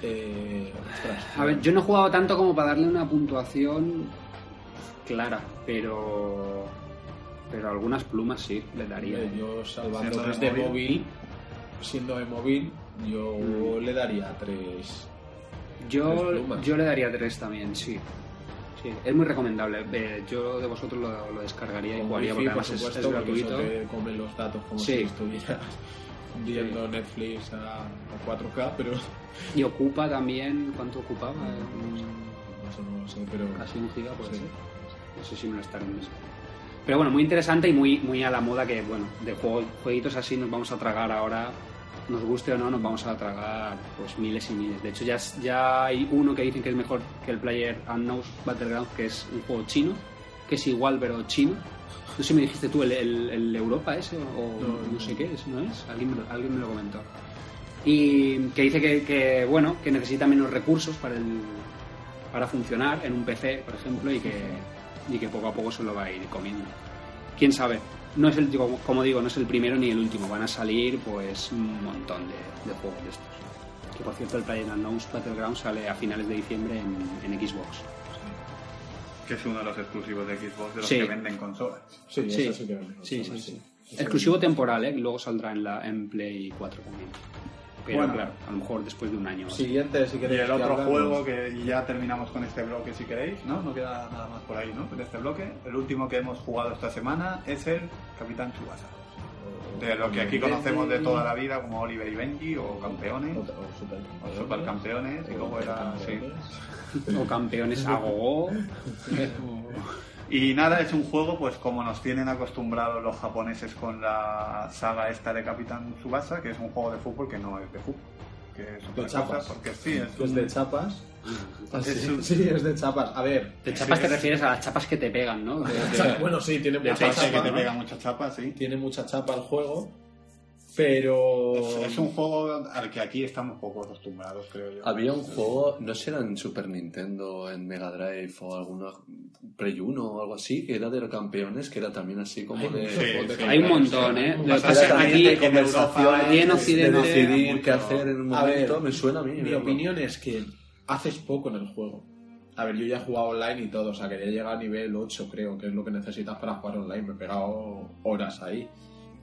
Eh, A ver, yo no he jugado tanto como para darle una puntuación clara, pero pero algunas plumas sí le daría. Yo salvando es de móvil. móvil, siendo de móvil, yo Mm. le daría tres. Yo, Tres yo le daría tres también, sí. Sí, es muy recomendable. Eh, yo de vosotros lo, lo descargaría y jugaría porque por además es- supuesto, es, eso gratuito. te los datos como Sí. si estuvieras viendo Netflix a, a 4K, pero Y ocupa también, ¿cuánto ocupaba? Mm. Eso no lo sé, pero Casi un giga puede Sí. No sé si me lo estaré mismo. Pero bueno, muy interesante y muy, muy a la moda que, bueno, de juegos, jueguitos así nos vamos a tragar ahora, nos guste o no, nos vamos a tragar pues miles y miles. De hecho, ya, ya hay uno que dicen que es mejor que el Player Unknown's Battlegrounds, que es un juego chino, que es igual pero chino. No sé si me dijiste tú el, el- el Europa ese o, No, no, sé qué es, ¿no es? Alguien me lo, alguien me lo comentó. Y que dice que, que, bueno, que necesita menos recursos para el, para funcionar en un PC, por ejemplo, y que, y que poco a poco se lo va a ir comiendo. ¿Quién sabe? No es el, como- digo, no es el primero ni el último. Van a salir pues un montón de, de juegos de estos. Que por cierto el PlayerUnknown's Battlegrounds sale a finales de diciembre en, en Xbox. Que es uno de los exclusivos de Xbox de los Sí. que venden consolas. sí, Sí. eso sí que Exclusivo temporal, ¿eh? Luego saldrá en, la, en Play 4 también. Pero Bueno. claro, a lo mejor después de un año. Siguiente, si Y queréis. el que otro hablamos. juego que y ya terminamos con este bloque si queréis, ¿no? No queda nada más por ahí, ¿no? De este bloque. El último que hemos jugado esta semana es el Capitán Tsubasa. De lo que aquí conocemos de toda la vida, como Oliver y Benji, o campeones, O- o super- o supercampeones, y cómo era, sí. O campeones a gogo. Y nada, es un juego, pues como nos tienen acostumbrados los japoneses con la saga esta de Capitán Tsubasa, que es un juego de fútbol que no es de fútbol. Que es De chapas. cosa, porque sí, es, Es de chapas. es un- Sí, es de chapas. A ver. De chapas Sí, te es- refieres a las chapas que te pegan, ¿no? De- Bueno, sí, tiene mucha que chapa. te ¿no? pega muchas chapas, sí. Tiene mucha chapa el juego. Pero. Es, es un juego al que aquí estamos poco acostumbrados, creo yo. Había un juego, no sé, era en Super Nintendo, en Mega Drive o alguna Play 1 o algo así, que era de los campeones, que era también así como Hay de... Sí, de sí. Hay un montón, ¿eh? Lo que Era pasa que aquí de en conversaciones, Europa y en Occidente- de decidir mucho. qué hacer en un A ver, momento, me suena a mí. Mi opinión es que haces poco en el juego. A ver, yo ya he jugado online y todo, o sea, quería llegar a nivel 8, creo, que es lo que necesitas para jugar online. Me he pegado horas ahí,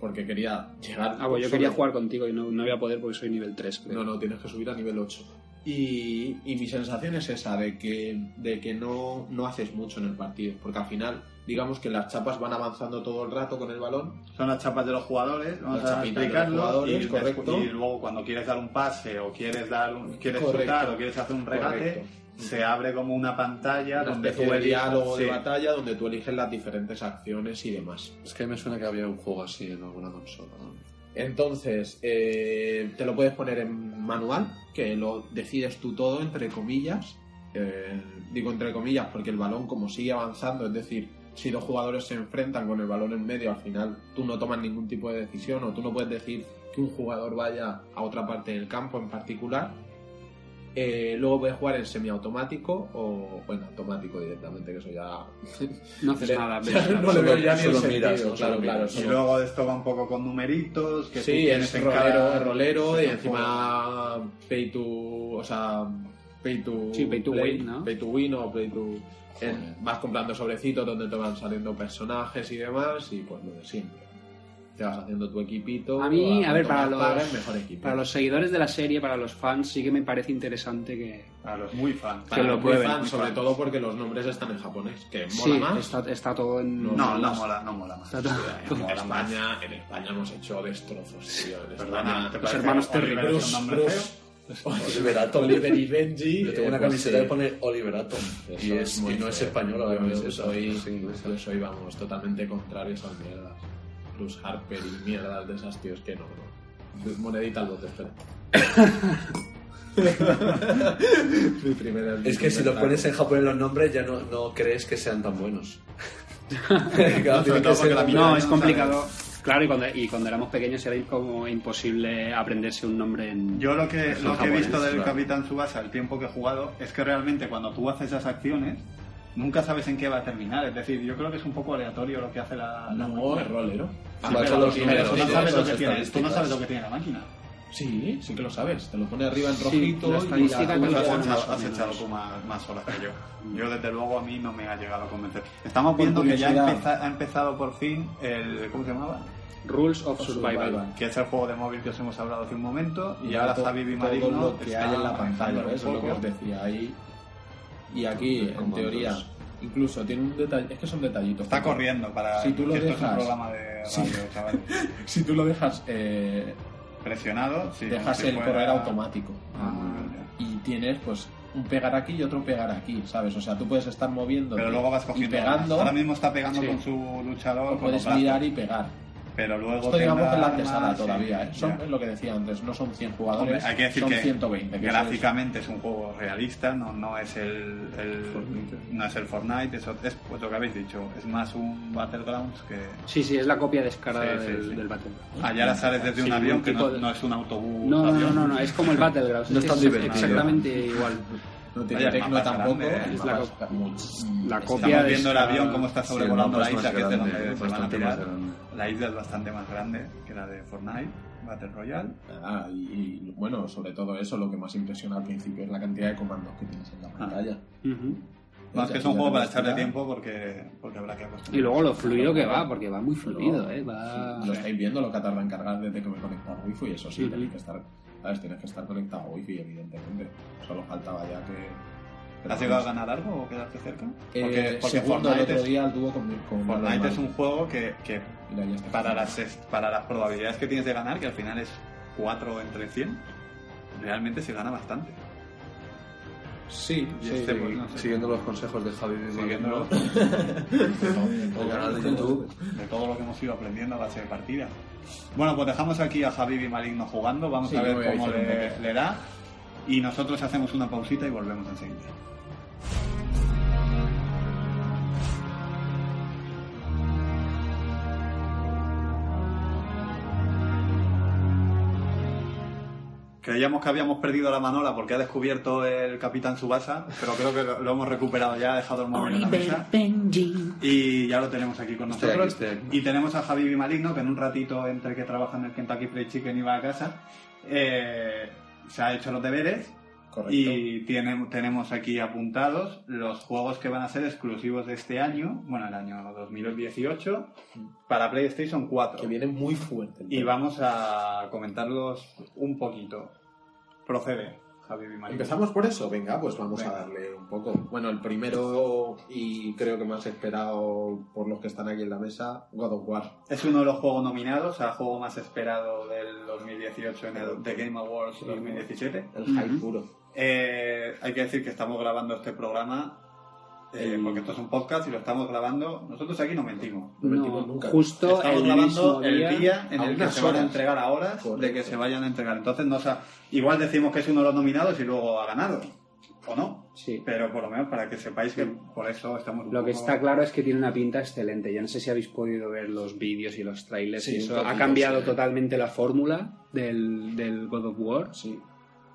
porque quería llegar. Ah, pues yo quería jugar contigo y no, no voy a poder porque soy nivel 3. creo. No, no, tienes que subir a nivel 8. Y, y mi sensación es esa, de que, de que no, no haces mucho en el partido, porque al final, digamos que las chapas van avanzando todo el rato con el balón. Son las chapas de los jugadores, vamos Las a chapitas de los explicarlo. jugadores, y, correcto. y luego cuando quieres dar un pase o quieres dar un, quieres Correcto. chutar o quieres hacer un regate, Correcto. Se abre como una pantalla Una donde tú especie de eliges- diálogo de batalla donde tú eliges las diferentes acciones y demás. Es que me suena que había un juego así en alguna consola. ¿no? Entonces, eh, te lo puedes poner en manual, que lo decides tú todo, entre comillas. Eh, digo entre comillas porque el balón, como sigue avanzando, es decir, si dos jugadores se enfrentan con el balón en medio, al final tú no tomas ningún tipo de decisión o tú no puedes decir que un jugador vaya a otra parte del campo en particular. Eh, luego puedes jugar en semiautomático o, bueno, automático directamente, que eso ya. No haces nada. ves, no le veo ya ni el Solo sentido, miras. Y solo- luego esto va un poco con numeritos que tú Sí, tienes es en rolero, cada es rolero y encima pay to, o sea, pay to, Sí, pay to play, win, ¿no? Pay to win o pay to en- vas comprando sobrecitos donde te van saliendo personajes y demás y pues lo de siempre. Te vas haciendo tu equipito. A mí, a ver, para más los, pagues, mejor equipo. para los seguidores de la serie, para los fans, sí que me parece interesante que... A los muy fans. Para que lo los muy prueben, fans, muy sobre fans. todo porque los nombres están en japonés, que mola Sí, más. está, está todo en... No, no mola, no mola más. Está todo- En mola más. España, en España hemos hecho destrozos, tío. En Perdona, España, ¿te los hermanos que Oliver Terry es un nombre Bruce, feo? Oliver Atom. Oliver y Benji. Yo tengo eh, una pues camiseta sí. que pone Oliver Atom. Y, Eso es, muy y no es feo. española la camiseta, soy, yo vamos, totalmente contrario a esas mierdas. Bruce Harper y mierdas de esas tíos que no. Monedita al bote, espera. Mi primera- Es que si los pones en japonés los nombres ya no, no crees que sean tan buenos. Claro, que ser No, es complicado. Claro, y cuando, y cuando éramos pequeños era como imposible aprenderse un nombre en... Yo lo que, lo que he visto del claro. Capitán Tsubasa, el tiempo que he jugado, es que realmente cuando tú haces esas acciones, nunca sabes en qué va a terminar. Es decir, yo creo que es un poco aleatorio lo que hace la, la No, máquina. es rolero. Sí, Vas pero, a los pero números, tú no sabes lo que tiene, tú no sabes lo que tiene la máquina. Sí, sí que lo sabes. Te lo pone arriba en rojito. y la- has echado, has tú más, más horas que yo. Yo, desde luego, a mí no me ha llegado a convencer. Estamos viendo que ya empeza- ha empezado por fin el. ¿Cómo se llamaba? Rules of Survival. Survival. Que es el juego de móvil que os hemos hablado hace un momento. Y, Y ahora Javi y todo Marino lo que hay en la pantalla, eso es lo que os decía ahí. Y aquí, en Comandos. teoría, incluso tiene un detalle, es que son detallitos. Está Porque corriendo para. Si tú lo es dejas- un programa de radio, chaval. Si tú lo dejas, eh, Presionado, dejas si el fuera- correr automático. Ah. Y tienes, pues, un pegar aquí y otro pegar aquí, ¿sabes? O sea, tú puedes estar moviendo Pero luego vas y cogiendo. pegando, Ahora mismo está pegando Sí. con su luchador. o puedes mirar y pegar. Pero luego. Esto digamos la antesala todavía, sí, ¿eh? Son, ya. es lo que decía antes, no son 100 Hombre, jugadores, hay que decir son que 120. que eso es- gráficamente es un juego realista, no, no es el, no es el Fortnite, es, es pues lo que habéis dicho, es más un Battlegrounds que Sí, sí, es la copia descarada Sí, sí, del, sí. del Battle. allá ahora sales desde un avión que no, de- no es un autobús. No, no, no, avión. no, no, es como el Battlegrounds. No es tan es exactamente igual. No tiene tecno tampoco. grande, la co- muy- la es- copia Estamos viendo el avión cómo está Sí, sobrevolando mapa la más isla, que es de donde se van a más grande. La isla es bastante más grande que la de Fortnite, Battle Royale. Ah, y, y, bueno, sobre todo eso, lo que más impresiona al principio es la cantidad de comandos que tienes en la pantalla. Ujú. Más Ya, que es un juego para echarle tiempo porque, porque habrá que acostumbrarse. Y luego lo fluido que va, porque va muy fluido, ¿eh? Va... Lo estáis viendo lo que tarda en cargar desde que me he conectado a Wi-Fi, eso sí, Ujú. tenéis que estar, ¿sabes? Tienes que estar conectado a Wi-Fi, evidentemente. Solo faltaba ya que ¿Has llegado a ganar algo o quedarte cerca? Eh, segundo el otro día el dúo con, con Fortnite es un juego que, que Mira, ya está. para, las, para las probabilidades que tienes de ganar, que al final es 4 entre 100, realmente se gana bastante. Sí, Y sí. este, pues, no sé. Siguiendo los consejos de Javi Siguiendo Maligno. de todo- de todo- El canal de YouTube. de todo lo que hemos ido aprendiendo a base de partida. Bueno, pues dejamos aquí a Javi y Maligno jugando, vamos Sí, a ver cómo le da. Y nosotros hacemos una pausita y volvemos enseguida. Creíamos que habíamos perdido la manola porque ha descubierto el Capitán Subasa, pero creo que lo lo hemos recuperado ya, ha dejado el móvil en la mesa. Y ya lo tenemos aquí con Estoy nosotros. aquí, estoy aquí. Y tenemos a Javi Maligno, que en un ratito, entre que trabaja en el Kentucky Fried Chicken y va a casa, eh, se ha hecho los deberes Correcto. y tiene- tenemos aquí apuntados los juegos que van a ser exclusivos de este año, bueno, el año 2018, para PlayStation 4. Que viene muy fuerte. Y vamos a comentarlos un poquito. Procede, Javi Maligno. ¿Empezamos por eso? Venga, pues vamos Venga. a darle un poco. Bueno, el primero y creo que más esperado por los que están aquí en la mesa, God of War. Es uno de los juegos nominados a juego más esperado del 2018 en el The Game Awards 2017. El hype puro. Eh, hay que decir que estamos grabando este programa eh, El- porque esto es un podcast y lo estamos grabando. Nosotros aquí no mentimos. No No, mentimos nunca. justo Estamos el grabando mismo el día, en el que se van a entregar a horas de Correcto. que se vayan a entregar. Entonces, no sa- igual decimos que es uno de los nominados y luego ha ganado. O no. Sí. Pero por lo menos para que sepáis que por eso estamos un Lo que está claro es que tiene una pinta excelente. Yo no sé si habéis podido ver los vídeos y los trailers. Sí, y eso un poquito, ha cambiado sí. totalmente la fórmula del, del God of War. Sí.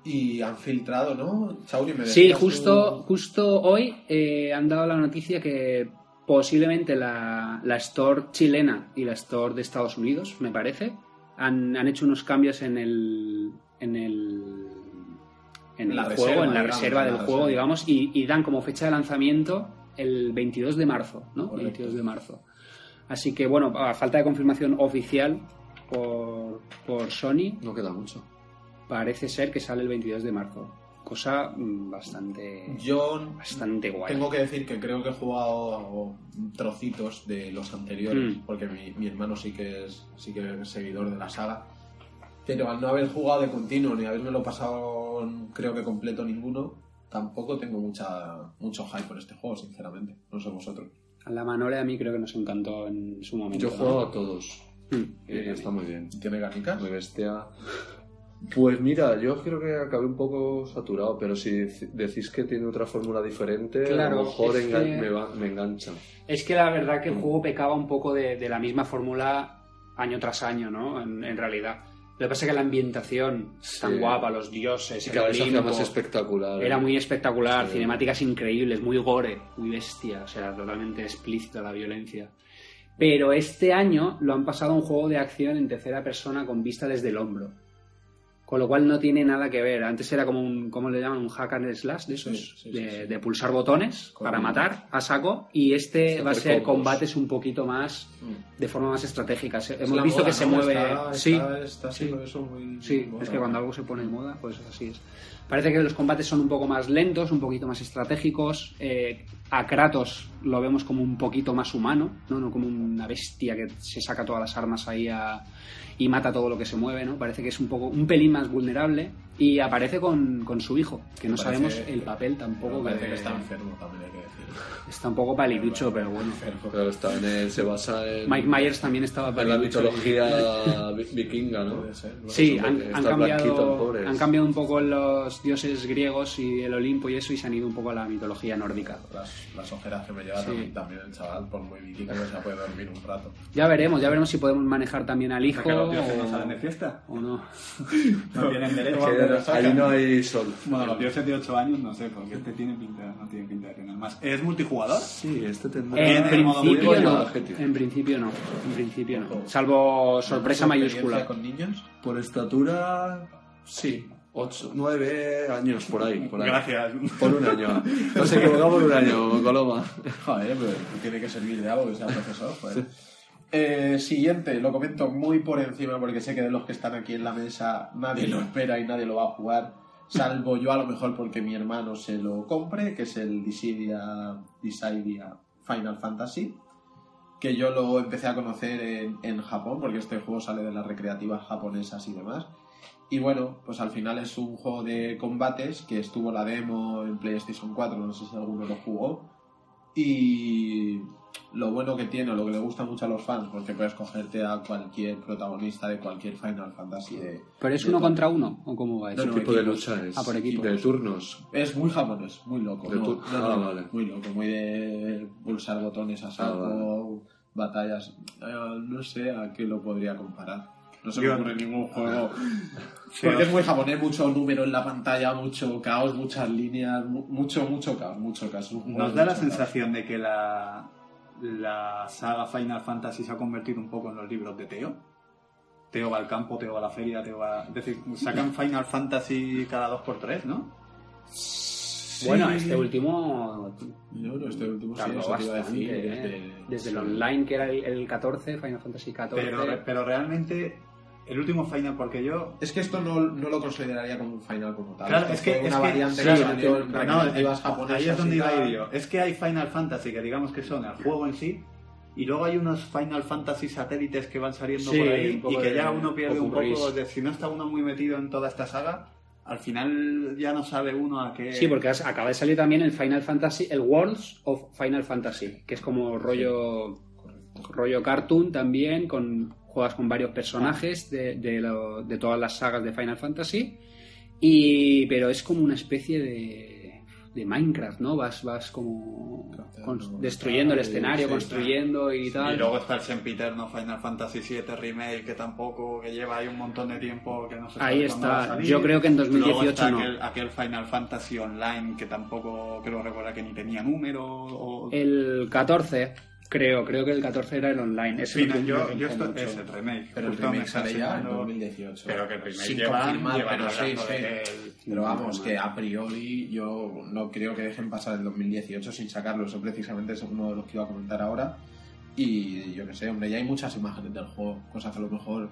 Y han filtrado, ¿no? Chauri, me Sí, justo, justo hoy eh, han dado la noticia que posiblemente la, la store chilena y la store de Estados Unidos, me parece, han, han hecho unos cambios en el en el en el La juego, reserva, en la digamos, reserva del la juego, reserva. digamos, y, y dan como fecha de lanzamiento el 22 de marzo, ¿no? Correcto. 22 de marzo. Así que bueno, a falta de confirmación oficial por, por Sony, No queda mucho. Parece ser que sale el 22 de marzo. Cosa mm, bastante Yo bastante guay. tengo que decir que creo que he jugado trocitos de los anteriores, Mm. porque mi, mi hermano sí que es sí que es seguidor de la saga. Pero al no haber jugado de continuo ni haberme lo pasado, creo que completo ninguno, tampoco tengo mucha mucho hype por este juego, sinceramente. No sé vosotros. A la Manole a mí creo que nos encantó en su momento. Yo ¿no? juego a todos. Mm. Y está muy bien. ¿Tiene ganicas? Muy bestia. Pues mira, yo creo que acabé un poco saturado, pero si dec- decís que tiene otra fórmula diferente, a lo mejor es engan- que- me, va- me engancha. Es que la verdad que el juego pecaba un poco de, de la misma fórmula año tras año, ¿no? En, en realidad. Lo que pasa es que la ambientación tan Sí. guapa, los dioses, Y cada vez hacía más espectacular. Era muy espectacular, Sí. cinemáticas increíbles, muy gore, muy bestia, o sea, totalmente explícita la violencia. Pero este año lo han pasado a un juego de acción en tercera persona con vista desde el hombro. Con lo cual no tiene nada que ver. Antes era como un, ¿cómo le llaman? Un hack and slash de esos, Sí, sí, de, sí, sí. de pulsar botones para matar a saco. Y este va a ser combos. combates un poquito más, de forma más estratégica. Se- Hemos visto que se mueve. Está, sí, está, está sí. muy. Es que cuando algo se pone en moda, pues así es. Parece que los combates son un poco más lentos, un poquito más estratégicos. Eh, a Kratos lo vemos como un poquito más humano, ¿no? No como una bestia que se saca todas las armas ahí a- y mata todo lo que se mueve, ¿no? Parece que es un poco un pelín más vulnerable y aparece con, con su hijo, que no Parece- sabemos el papel tampoco. Pero parece que- que está enfermo también, hay que decir. está un poco paliducho, pero bueno. Claro, está en el- se basa en, Mike Myers también estaba en la paliducho. mitología vi- vikinga, ¿no? Puede ser. Sí, Eso, han, han cambiado, han cambiado un poco los dioses griegos y el Olimpo y eso y se han ido un poco a la mitología nórdica. Las, las ojeras que me lleva Sí. también, el chaval, por muy vikingo que se puede dormir un rato. Ya veremos, ya veremos si podemos manejar también al ¿Es hijo que los dioses no o, salen de fiesta? o no. No tienen derecho. Que ahí no hay sol. Bueno, los dioses de 8 años no sé, porque este tiene pinta, no tiene pinta de tener más. ¿Es multijugador? Sí, este tendrá... En principio no, en principio no, en principio no. Salvo sorpresa ¿Experiencia mayúscula. con niños? Por estatura, sí. 8, 9 años por ahí. Por ahí. Gracias. Por un año. Nos equivocamos por un año, Coloma. Joder, pero tiene que servir de algo que sea profesor, joder. Eh, siguiente, lo comento muy por encima porque sé que de los que están aquí en la mesa nadie lo espera y nadie lo va a jugar. salvo yo a lo mejor porque mi hermano se lo compre, que es el Dissidia, Dissidia Final Fantasy, que yo lo empecé a conocer en, en Japón, porque este juego sale de las recreativas japonesas y demás. Y bueno, pues al final es un juego de combates que estuvo la demo en PlayStation 4, no sé si alguno lo jugó. Y lo bueno que tiene, o lo que le gusta mucho a los fans, porque puedes cogerte a cualquier protagonista de cualquier Final Fantasy. De, ¿Pero es de uno todo. contra uno? ¿O cómo va eso? No, no, ¿Qué tipo de lucha es? Ah, por equipos. De turnos. Es muy japonés, muy loco. De no, Ah, no, vale. Muy loco, muy de pulsar botones a saco, Ah, batallas. Eh, no sé a qué lo podría comparar. No se me ocurre ningún juego. Sí, Porque es muy japonés, mucho número en la pantalla, mucho caos, muchas líneas, mu- mucho, mucho caos, mucho caos. Nos da la caos. sensación de que la, la saga Final Fantasy se ha convertido un poco en los libros de Teo. Teo va al campo, Teo va a la feria, Teo va... Es decir, sacan Final Fantasy cada dos por tres, ¿no? Bueno, Sí. este último No, no, este último sí, eso te iba a bastante, decir. ¿eh? desde- Desde el online, que era el, el 14, Final Fantasy 14. Pero, pero realmente, el último Final, porque yo... Es que esto no, no lo consideraría como un final como tal. Claro, Esto es que, fue es una que- variante claro, que salió en no, recreativas eh, japonesas. ahí es donde iba a tal. ir yo. Es que hay Final Fantasy que digamos que son el juego en sí, y luego hay unos Final Fantasy satélites que van saliendo Sí, por ahí y que de ya uno pierde un poco de si no está uno muy metido en toda esta saga, al final ya no sabe uno a qué. Sí, porque acaba de salir también el Final Fantasy, el Worlds of Final Fantasy, que es como rollo rollo cartoon también, con juegas con varios personajes de, de, lo- de todas las sagas de Final Fantasy, y pero es como una especie de, de Minecraft, ¿no? Vas, vas como con- destruyendo el escenario, sí, construyendo y tal. Y luego está el sempiterno Final Fantasy VII Remake, que tampoco, que lleva ahí un montón de tiempo que no se Ahí está. salir. Yo creo que en Luego 2018 está no. aquel, aquel Final Fantasy Online que tampoco creo recordar que ni tenía número. O... El 14, creo, creo que el 14 era el online. Ese Sí, no, yo, yo esto mucho. es el remake. Pero el remake sale ya en enseñando- 2018. Pero que el remake Sin lleva, confirmar, pero sí, sí. Pero vamos, que a priori yo no creo que dejen pasar el 2018 sin sacarlo. Eso precisamente es uno de los que iba a comentar ahora. Y yo que sé, hombre, ya hay muchas imágenes del juego, cosas que a lo mejor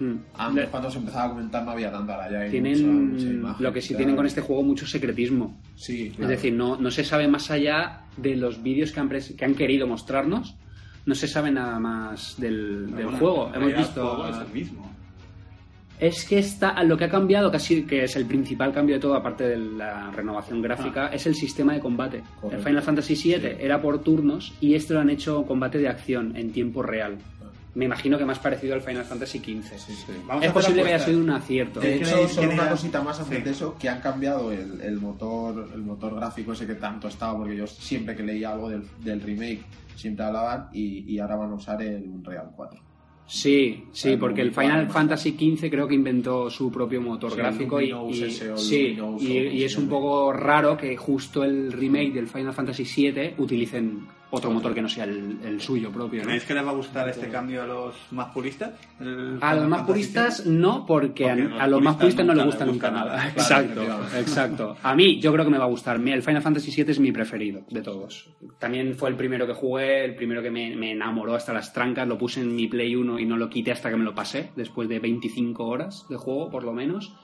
Mm. antes cuando se empezaba a comentar no había tanta, hay tienen mucha, mucha imagen lo que sí tal. tienen con este juego mucho secretismo Sí, es decir no, no se sabe más allá de los vídeos que han, que han querido mostrarnos no se sabe nada más del, del Bueno, juego hemos visto El juego es el mismo. es que está lo que ha cambiado casi que es el principal cambio de todo aparte de la renovación gráfica es el sistema de combate Ah. Correcto. el Final Fantasy VII Sí. era por turnos y este lo han hecho combate de acción en tiempo real me imagino que más parecido al Final Fantasy XV Sí, sí. Vamos es posible que haya sido un acierto De ¿Quién hecho, solo una cosita más antes Sí. de eso, que han cambiado el, el motor el motor gráfico ese que tanto estaba, porque yo siempre que leía algo del, del remake siempre hablaban y, y ahora van a usar el Unreal 4. Sí, sí, El porque el Final. Fantasy XV creo que inventó su propio motor Sí, gráfico y, y- es un poco raro que justo el remake del Final Fantasy VII utilicen otro motor que no sea el, el suyo propio. ¿no? ¿Creéis que les va a gustar este cambio a los más puristas? El A los más puristas no, porque, Porque a, a los más puristas no les gusta nunca nada. nada. Exacto, exacto. A mí yo creo que me va a gustar. El Final Fantasy VII es mi preferido de todos. También fue el primero que jugué, el primero que me, me enamoró hasta las trancas. Lo puse en mi Play 1 y no lo quité hasta que me lo pasé, después de 25 horas de juego por lo menos.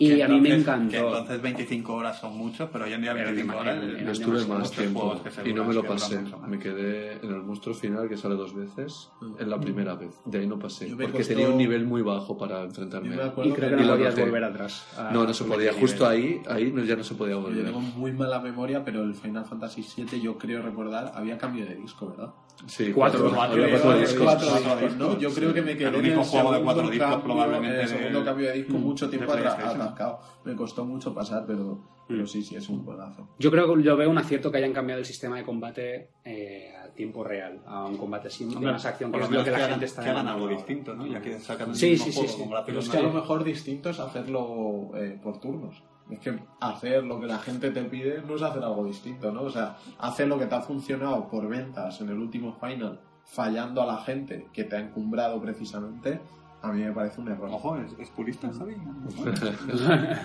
Y a mí me encantó. que entonces 25 horas son muchos, pero hoy en día Pero 25 me horas. imagino, Yo estuve más tiempo y no me lo pasé. Me quedé en el monstruo final que sale dos veces en la primera vez. De ahí no pasé. Yo Porque costó- tenía un nivel muy bajo para Yo enfrentarme. Y creo que que no la podías volver atrás. No, no se podía. Justo ahí, ahí no- ya no se podía Yo volver. tengo muy mala memoria, pero el Final Fantasy VII yo creo recordar había cambio de disco, ¿verdad? Sí, Cuatro, cuatro, discos. Cuatro Cuatro discos, ¿no? Yo creo que me quedé El en único el juego de segundo cuatro discos cambio, probablemente el segundo del- cambio de disco Mm, mucho tiempo atra- Atascado. Me costó mucho pasar, pero, pero sí, sí, es un juegazo. Yo creo que yo veo un acierto que hayan cambiado el sistema de combate eh, a tiempo real, a un combate de Hombre, más acción, que por es lo que la hagan- gente está que hagan algo distinto, ¿no? Ya que sacan el Sí, mismo sí, sí, juego sí. gráficos Pero es que a lo mejor distinto es hacerlo eh, por turnos. Es que hacer lo que la gente te pide no es hacer algo distinto, ¿no? O sea, hacer lo que te ha funcionado por ventas en el último final, fallando a la gente que te ha encumbrado precisamente, a mí me parece un error. Ojo, es, es purista, ¿sabes?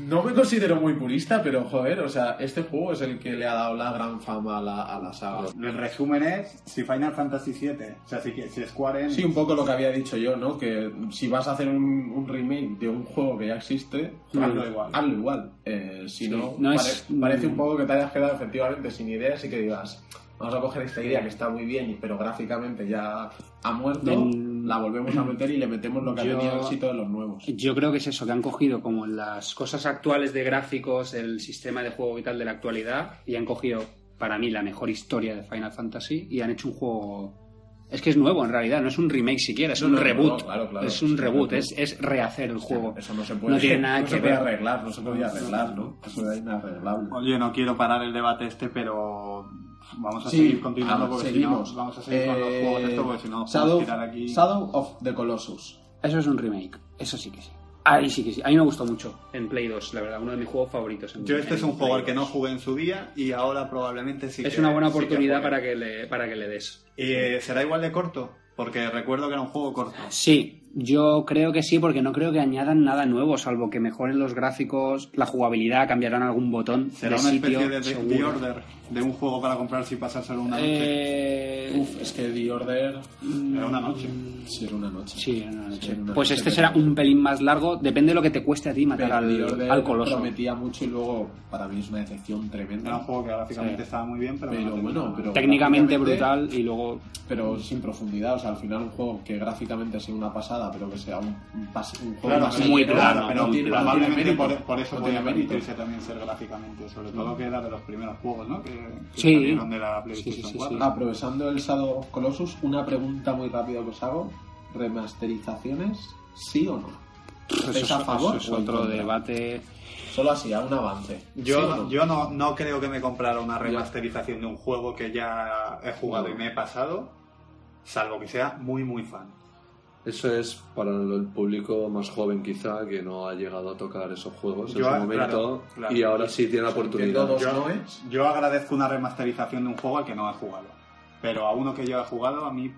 No me considero muy purista, pero joder, o sea, este juego es el que le ha dado la gran fama a la, a la saga. El resumen es, si Final Fantasy VII, o sea, si, si Square Enix... Sí, un poco lo que había dicho yo, ¿no? Que si vas a hacer un, un remake de un juego que ya existe, Hazlo igual. Hazlo igual. Eh, si no, no pare- es- parece un poco que te hayas quedado efectivamente sin ideas y que digas, vamos a coger esta idea que está muy bien, pero gráficamente ya ha muerto, Del- la volvemos a meter y le metemos lo que Yo- ha tenido éxito de los nuevos. Yo creo que es eso, que han cogido como las cosas actuales de gráficos, el sistema de juego y tal de la actualidad, y han cogido, para mí, la mejor historia de Final Fantasy y han hecho un juego... Es que es nuevo en realidad, no es un remake siquiera, es No, un no, no, reboot. claro, claro, es un sí, reboot, claro. es, es rehacer el juego. Eso no se puede, No tiene nada no que se puede ver. arreglar, no se podía arreglar, ¿no? Eso era inarreglable. Oye, no quiero parar el debate este, pero vamos a Sí, seguir continuando ah, porque seguimos. si no, vamos a seguir con los Eh, juegos de esto porque si no, Shadow, podemos tirar aquí... Shadow of the Colossus. Eso es un remake, eso sí que sí. Ahí sí que sí. A mí me gustó mucho en Play 2, la verdad, uno de mis juegos favoritos. En, Yo este en es un juego al que no 2. jugué en su día y ahora probablemente sí Es que- una buena sí que oportunidad para que, le, para que le des. ¿Y eh, será igual de corto? Porque recuerdo que era un juego corto. Sí, yo creo que sí, porque no creo que añadan nada nuevo, salvo que mejoren los gráficos, la jugabilidad, cambiarán algún botón ¿Será de una sitio. especie de, de. The Order? De un juego para comprarse y pasárselo una noche. Eh, Uf, es que The Order... Era una noche. Sí, era una noche. Sí, era una noche. Sí, era una pues este será un pelín más largo, depende de lo que te cueste a ti matar Pero The al, Order al coloso. prometía mucho y luego para mí es una decepción Era un tremenda. juego que gráficamente Sí. estaba muy bien, pero, Pero bueno, pero- Técnicamente brutal y luego Pero sin profundidad, o sea, al final un juego que gráficamente sea una pasada, pero que sea un, un pas- un juego Claro, muy no pero tiene- probablemente por, por eso no podía permitirse también ser gráficamente, sobre todo que era de los primeros juegos, ¿no? Que, que Sí. salieron de la PlayStation Sí, sí, sí, 4. sí. Aprovechando el Shadow of Colossus, una pregunta muy rápida que os hago. ¿Remasterizaciones sí o no? eso ¿Estáis es, a favor eso es otro contra? debate. Solo así, a un avance. Yo, ¿Sí o no? yo no, no creo que me comprara una remasterización de un juego que ya he jugado y me he pasado, salvo que sea muy, muy fan. Eso es para el público más joven quizá que no ha llegado a tocar esos juegos Yo, en su momento claro, claro. y ahora sí tiene la oportunidad. dos Yo- noes. Yo agradezco una remasterización de un juego al que no he jugado. Pero a uno que yo he jugado, a mí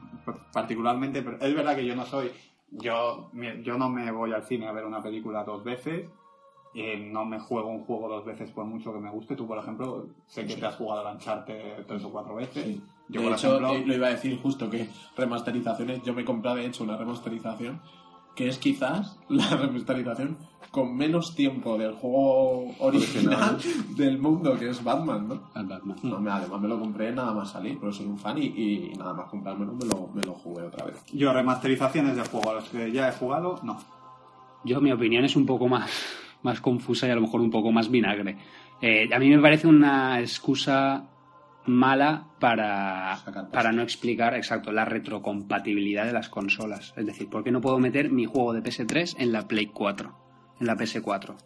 particularmente, pero es verdad que yo no soy, yo, yo no me voy al cine a ver una película dos veces, eh, no me juego un juego dos veces por mucho que me guste. Tú, por ejemplo, sé que te has jugado al Uncharted tres o cuatro veces. Sí. Yo, de por hecho, ejemplo, eh, lo iba a decir justo que remasterizaciones, yo me he comprado de hecho una remasterización que es quizás la remasterización con menos tiempo del juego original del mundo, que es Batman, ¿no? Batman. No, me- además me lo compré nada más salir, porque soy un fan y, y nada más comprármelo me lo, me lo jugué otra vez. yo remasterizaciones de juegos a los que ya he jugado, no. Yo, mi opinión es un poco más, más confusa y a lo mejor un poco más vinagre. Eh, a mí me parece una excusa mala para, para no explicar, exacto, la retrocompatibilidad de las consolas. Es decir, ¿por qué no puedo meter mi juego de PS3 en la Play 4? En la PS4.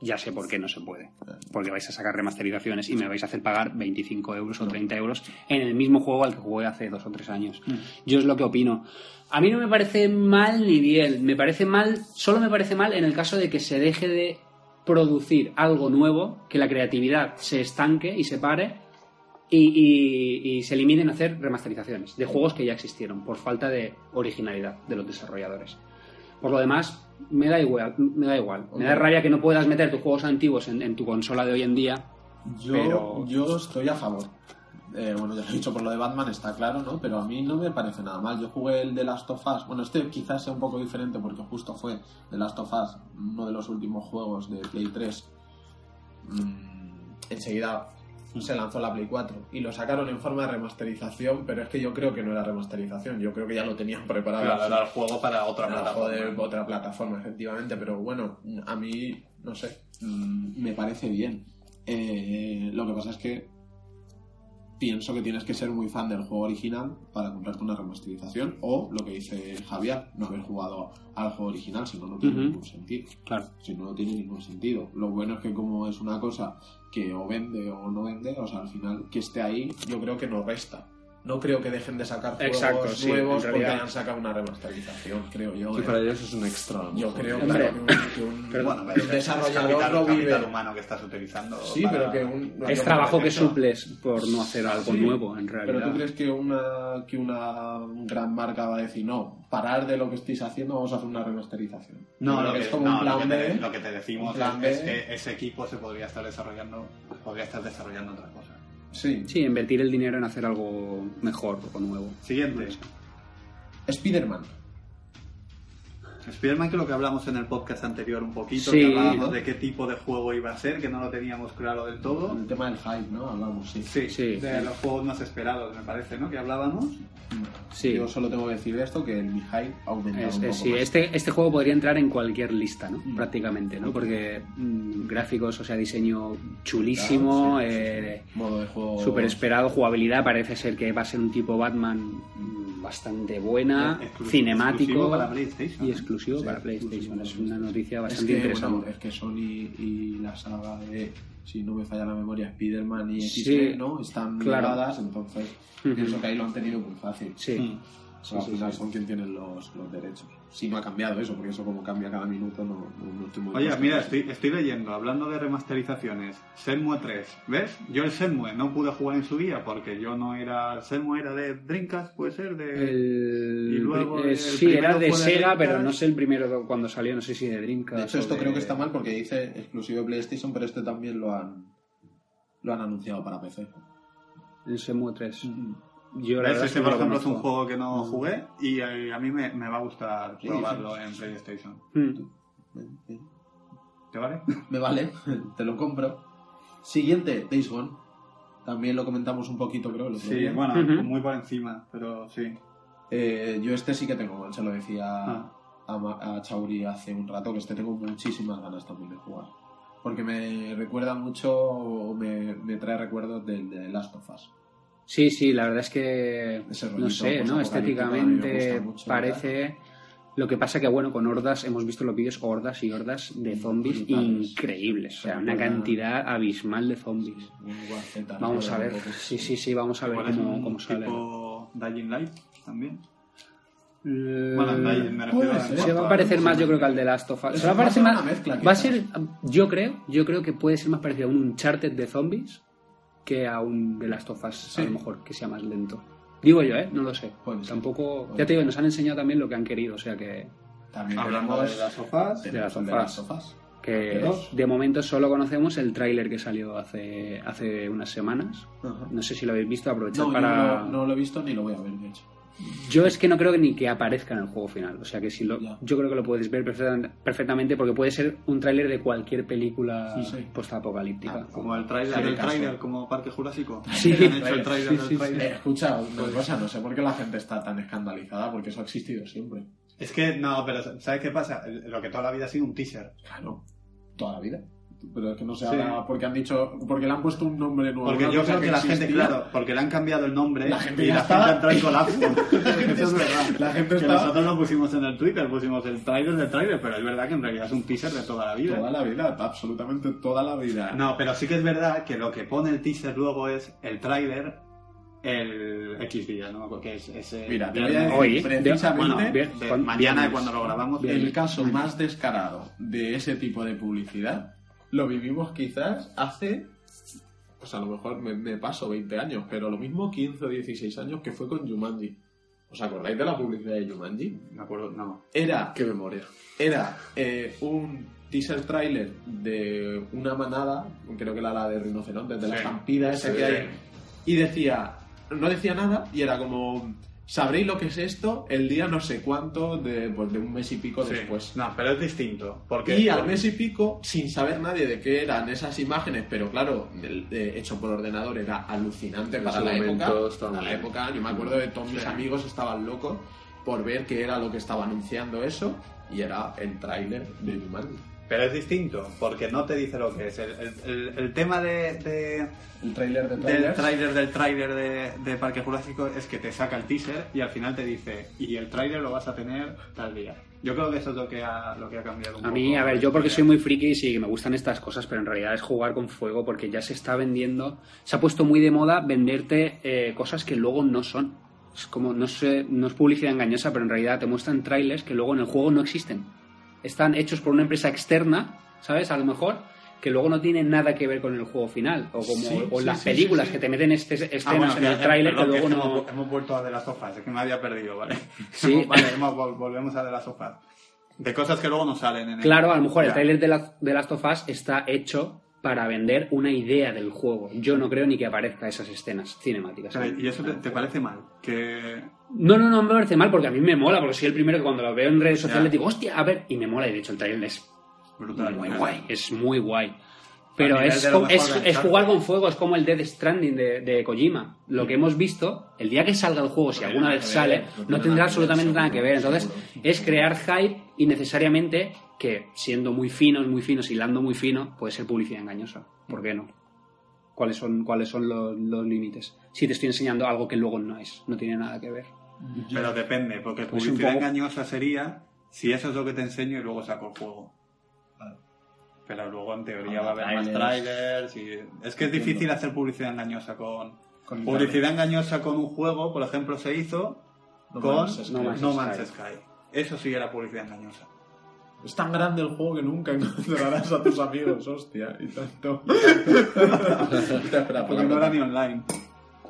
Ya sé por qué no se puede. Porque vais a sacar remasterizaciones y me vais a hacer pagar 25 euros o 30 euros en el mismo juego al que jugué hace dos o tres años. Yo es lo que opino. A mí no me parece mal ni bien. Me parece mal, solo me parece mal en el caso de que se deje de producir algo nuevo, que la creatividad se estanque y se pare y, y- y se eliminen hacer remasterizaciones de juegos que ya existieron por falta de originalidad de los desarrolladores. Por lo demás, me da igual, me da igual. Me da rabia que no puedas meter tus juegos antiguos en, en tu consola de hoy en día. Yo, Pero- yo estoy a favor. Eh, bueno, ya lo he dicho por lo de Batman, está claro, ¿no? Pero a mí no me parece nada mal. Yo jugué el de Last of Us. Bueno, este quizás sea un poco diferente porque justo fue The Last of Us, uno de los últimos juegos de Play 3. Mm, enseguida se lanzó la Play 4 y lo sacaron en forma de remasterización, pero es que yo creo que no era remasterización. Yo creo que ya lo tenían preparado. Claro, era el juego para otra plataforma. joder, otra plataforma, efectivamente, pero bueno, a mí, no sé, mm, me parece bien. Eh, lo que pasa es que pienso que tienes que ser muy fan del juego original para comprarte una remasterización o lo que dice Javier, no haber jugado al juego original, si no, no tiene ningún sentido. Claro. Si no, no tiene ningún sentido. Lo bueno es que como es una cosa que o vende o no vende, o sea, al final que esté ahí, yo creo que no resta. No creo que dejen de sacar juegos Exacto, sí, nuevos porque hayan sacado una remasterización, creo yo. Y ¿eh? para ellos es un extra. Yo mejor. creo Hombre, que un, que un- pero- Bueno, un desarrollador capital, lo vive. capital humano que estás utilizando. Sí, para- pero que un... Es trabajo que suples por no hacer algo Sí, nuevo, en realidad. Pero tú crees que una, que una gran marca va a decir, no, parar de lo que estéis haciendo, vamos a hacer una remasterización. No, creo lo que es como no, un lo plan que B. te, lo que te decimos plan es, es B. que ese equipo se podría estar desarrollando, podría estar desarrollando otra cosa. Sí. Sí, invertir el dinero en hacer algo mejor o nuevo. Siguiente. Spider-Man. Spider-Man, que lo que hablamos en el podcast anterior un poquito, Sí. que hablábamos de qué tipo de juego iba a ser, que no lo teníamos claro del todo. El tema del hype, ¿no? Hablamos, sí. Sí, Sí. de los juegos más esperados, me parece, ¿no? Que hablábamos. Sí. Yo solo tengo que decir de esto que mi hype ha aumentado Es- un es- poco sí, más. este, este juego podría entrar en cualquier lista, ¿no? Mm. Prácticamente, ¿no? Porque mm, gráficos, o sea, diseño chulísimo, Claro, sí, sí, eh, Modo de juego... súper esperado, jugabilidad, parece ser que va a ser un tipo Batman mm, bastante buena, Exclusivo- cinemático exclusivo para PlayStation, y ¿eh? Exclusivo Sí, para PlayStation. Es una noticia Es bastante que, interesante. bueno, es que Sony y la saga de, si no me falla la memoria, Spider-Man y Sí, X-Men, ¿no? Están claro. ligadas, entonces pienso que ahí lo han tenido muy fácil. Sí. Pero al final son quien tienen los, los derechos. Si no ha cambiado eso, porque eso como cambia cada minuto, no, no, no estoy muy Oye, mira, estoy, estoy leyendo, hablando de remasterizaciones, Shenmue 3, ¿ves? Yo el Shenmue no pude jugar en su día porque yo no era... Shenmue era de Dreamcast, puede ser, de... El- Y luego eh, el sí, era de Sega, pero no sé el primero cuando salió, no sé si de Dreamcast. De hecho, esto de- creo que está mal porque dice exclusivo de PlayStation, pero este también lo han, lo han anunciado para PC. El Shenmue 3. Yo la Este, por ejemplo, es un juego que no jugué y eh, a mí me, me va a gustar Sí, probarlo sí. en PlayStation. Mm. ¿Te vale? Me vale, te lo compro. Siguiente, Days Gone. También lo comentamos un poquito, creo. Sí, bueno, Ujú. muy por encima, pero sí. Eh, yo este sí que tengo, se lo decía Ah. a, Chauri hace un rato, que este tengo muchísimas ganas también de jugar. Porque me recuerda mucho, o me, me trae recuerdos del de Last of Us. Sí, sí, la verdad es que no sé, ¿no? me Estéticamente mucho, parece lo que pasa que bueno, con hordas hemos visto los vídeos hordas y hordas de zombies Brutales. increíbles, o sea, una cantidad abismal de zombies. Vamos a ver, sí, sí, sí, vamos a ver cómo, cómo sale. tipo Dying Light también. Eh, Bueno, Dying me refiero puede a... ser. se va a parecer más, yo creo que al de Last of Us. Se va a parecer más. va a ser, yo creo, yo creo que puede ser más parecido a un Uncharted de zombies que a un de Us, Sí. a lo mejor, que sea más lento. Digo yo, ¿eh? No lo sé. Tampoco. Ya te digo, nos han enseñado también lo que han querido, o sea que. También Hablando tenemos de las sofás, de las de sofás. Us. que de momento solo conocemos el tráiler que salió hace, hace unas semanas. Ajá. No sé si lo habéis visto, aprovechar No, para... yo no, no lo he visto ni lo voy a ver, de hecho. Yo es que no creo que ni que aparezca en el juego final. O sea que si lo, yo creo que lo puedes ver perfecta- perfectamente porque puede ser un tráiler de cualquier película Sí, sí. postapocalíptica. Ah, como el del trailer, como Parque Jurásico. Sí. Han hecho el trailer Sí, del sí, sí. tráiler. Eh, escucha, una cosa, no sé por qué la gente está tan escandalizada, porque eso ha existido siempre. Es que, no, pero ¿sabes qué pasa? Lo que toda la vida ha sido un teaser. Claro, toda la vida. Pero es que no Sí. ahora porque han dicho, porque le han puesto un nombre nuevo. Porque yo creo que la gente, claro, porque le han cambiado el nombre La gente y la está- gente entró en colapso. Eso es verdad. La gente que está- nosotros lo pusimos en el Twitter, pusimos el trailer del trailer, pero es verdad que en realidad es un teaser de toda la vida. Toda la vida, absolutamente toda la vida. No, pero sí que es verdad que lo que pone el teaser luego es el tráiler el X día, ¿no? Porque es ese Mira, te voy a viernes. decir Hoy, precisamente bueno, bien, de con- mañana cuando lo grabamos. el caso más descarado de ese tipo de publicidad lo vivimos quizás hace, pues a lo mejor me, me paso 20 años, pero lo mismo 15 o 16 años que fue con Jumanji. ¿Os acordáis de la publicidad de Jumanji? Me acuerdo, no. Era Qué memoria. era eh, un teaser trailer de una manada, creo que era la de rinocerontes, de la estampida esa Sí. que hay, y decía, no decía nada, y era como, sabréis lo que es esto el día no sé cuánto de, pues, de un mes y pico Sí. después. No, pero es distinto. Porque Y al mes y pico, sin saber nadie de qué eran esas imágenes, pero claro, de- hecho por ordenador era alucinante En para ese la momento época. Para la época, yo me acuerdo de todos mis Sí. amigos estaban locos por ver qué era lo que estaba anunciando eso, y era el tráiler de Jumanji. Pero es distinto, porque no te dice lo que es. El, el- el- el tema de, de- El tráiler de del tráiler del tráiler de, de Parque Jurásico es que te saca el teaser y al final te dice, y el tráiler lo vas a tener tal día. Yo creo que eso es lo que ha, lo que ha cambiado un A poco. mí, a ver, yo porque soy muy friki y sí que me gustan estas cosas, pero en realidad es jugar con fuego porque ya se está vendiendo, se ha puesto muy de moda venderte eh, cosas que luego no son. Es como, no sé, no es publicidad engañosa, pero en realidad te muestran trailers que luego en el juego no existen. Están hechos por una empresa externa, ¿sabes? A lo mejor, que luego no tienen nada que ver con el juego final. O como Sí, o sí, las sí, películas que te meten este- Ah, escenas bueno, en el trailer que luego que no. hemos, hemos vuelto a de las sofás, es que me había perdido, ¿vale? Sí. vale, hemos- vol- volvemos a de las sofás. De cosas que luego no salen en el Claro, a lo mejor el Ya. tráiler de, la- de Last of Us está hecho para vender una idea del juego. Yo no creo ni que aparezca esas escenas cinemáticas. O sea, ¿Y eso te, te parece mal? Que... No, no, no me parece mal porque a mí me mola, porque soy el primero que cuando lo veo en redes sociales digo, hostia, a ver, y me mola, y de hecho el trailer es Brutal. muy guay, es muy guay. Pero es, es, es jugar con fuego, es como el Death Stranding de, de Kojima. Lo que hemos visto, el día que salga el juego, si alguna vez sale, ver, no tendrá absolutamente nada que ver. Entonces, es crear hype y necesariamente que, siendo muy finos, muy finos, hilando muy fino, puede ser publicidad engañosa. ¿Por qué no? ¿Cuáles son, cuáles son los, los límites? Si te estoy enseñando algo que luego no es, no tiene nada que ver. Pero depende, porque Pues un publicidad poco- engañosa sería si eso es lo que te enseño y luego saco el juego. Pero luego en teoría va a haber más trailers. y... Es que es difícil hacer publicidad engañosa con... Con Publicidad engañosa con un juego, por ejemplo, se hizo No con Man's Sky. No Man's No Man's Sky. Sky. Eso sí era publicidad engañosa. Es tan grande el juego que nunca encontrarás a tus amigos, hostia. Y tanto. Porque no era ni online.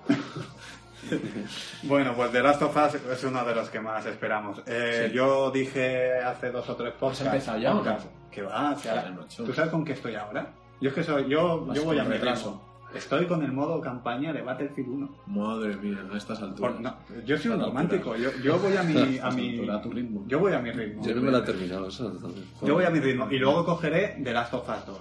bueno, pues The Last of Us es uno de los que más esperamos. Eh, Sí. Yo dije hace dos o tres podcasts. empezado ya o no? podcasts, Que va, o sea. ¿Tú sabes con qué estoy ahora? Yo es que soy, yo, yo voy a mi retraso. Estoy con el modo campaña de Battlefield 1. Madre mía, a estas alturas. Por- no, yo soy un romántico. Yo, yo voy a mi, A mi, a tu ritmo. yo voy a mi ritmo. Yo no me la he terminado, eso. Yo voy a mi ritmo. Y luego cogeré The Last of Us 2.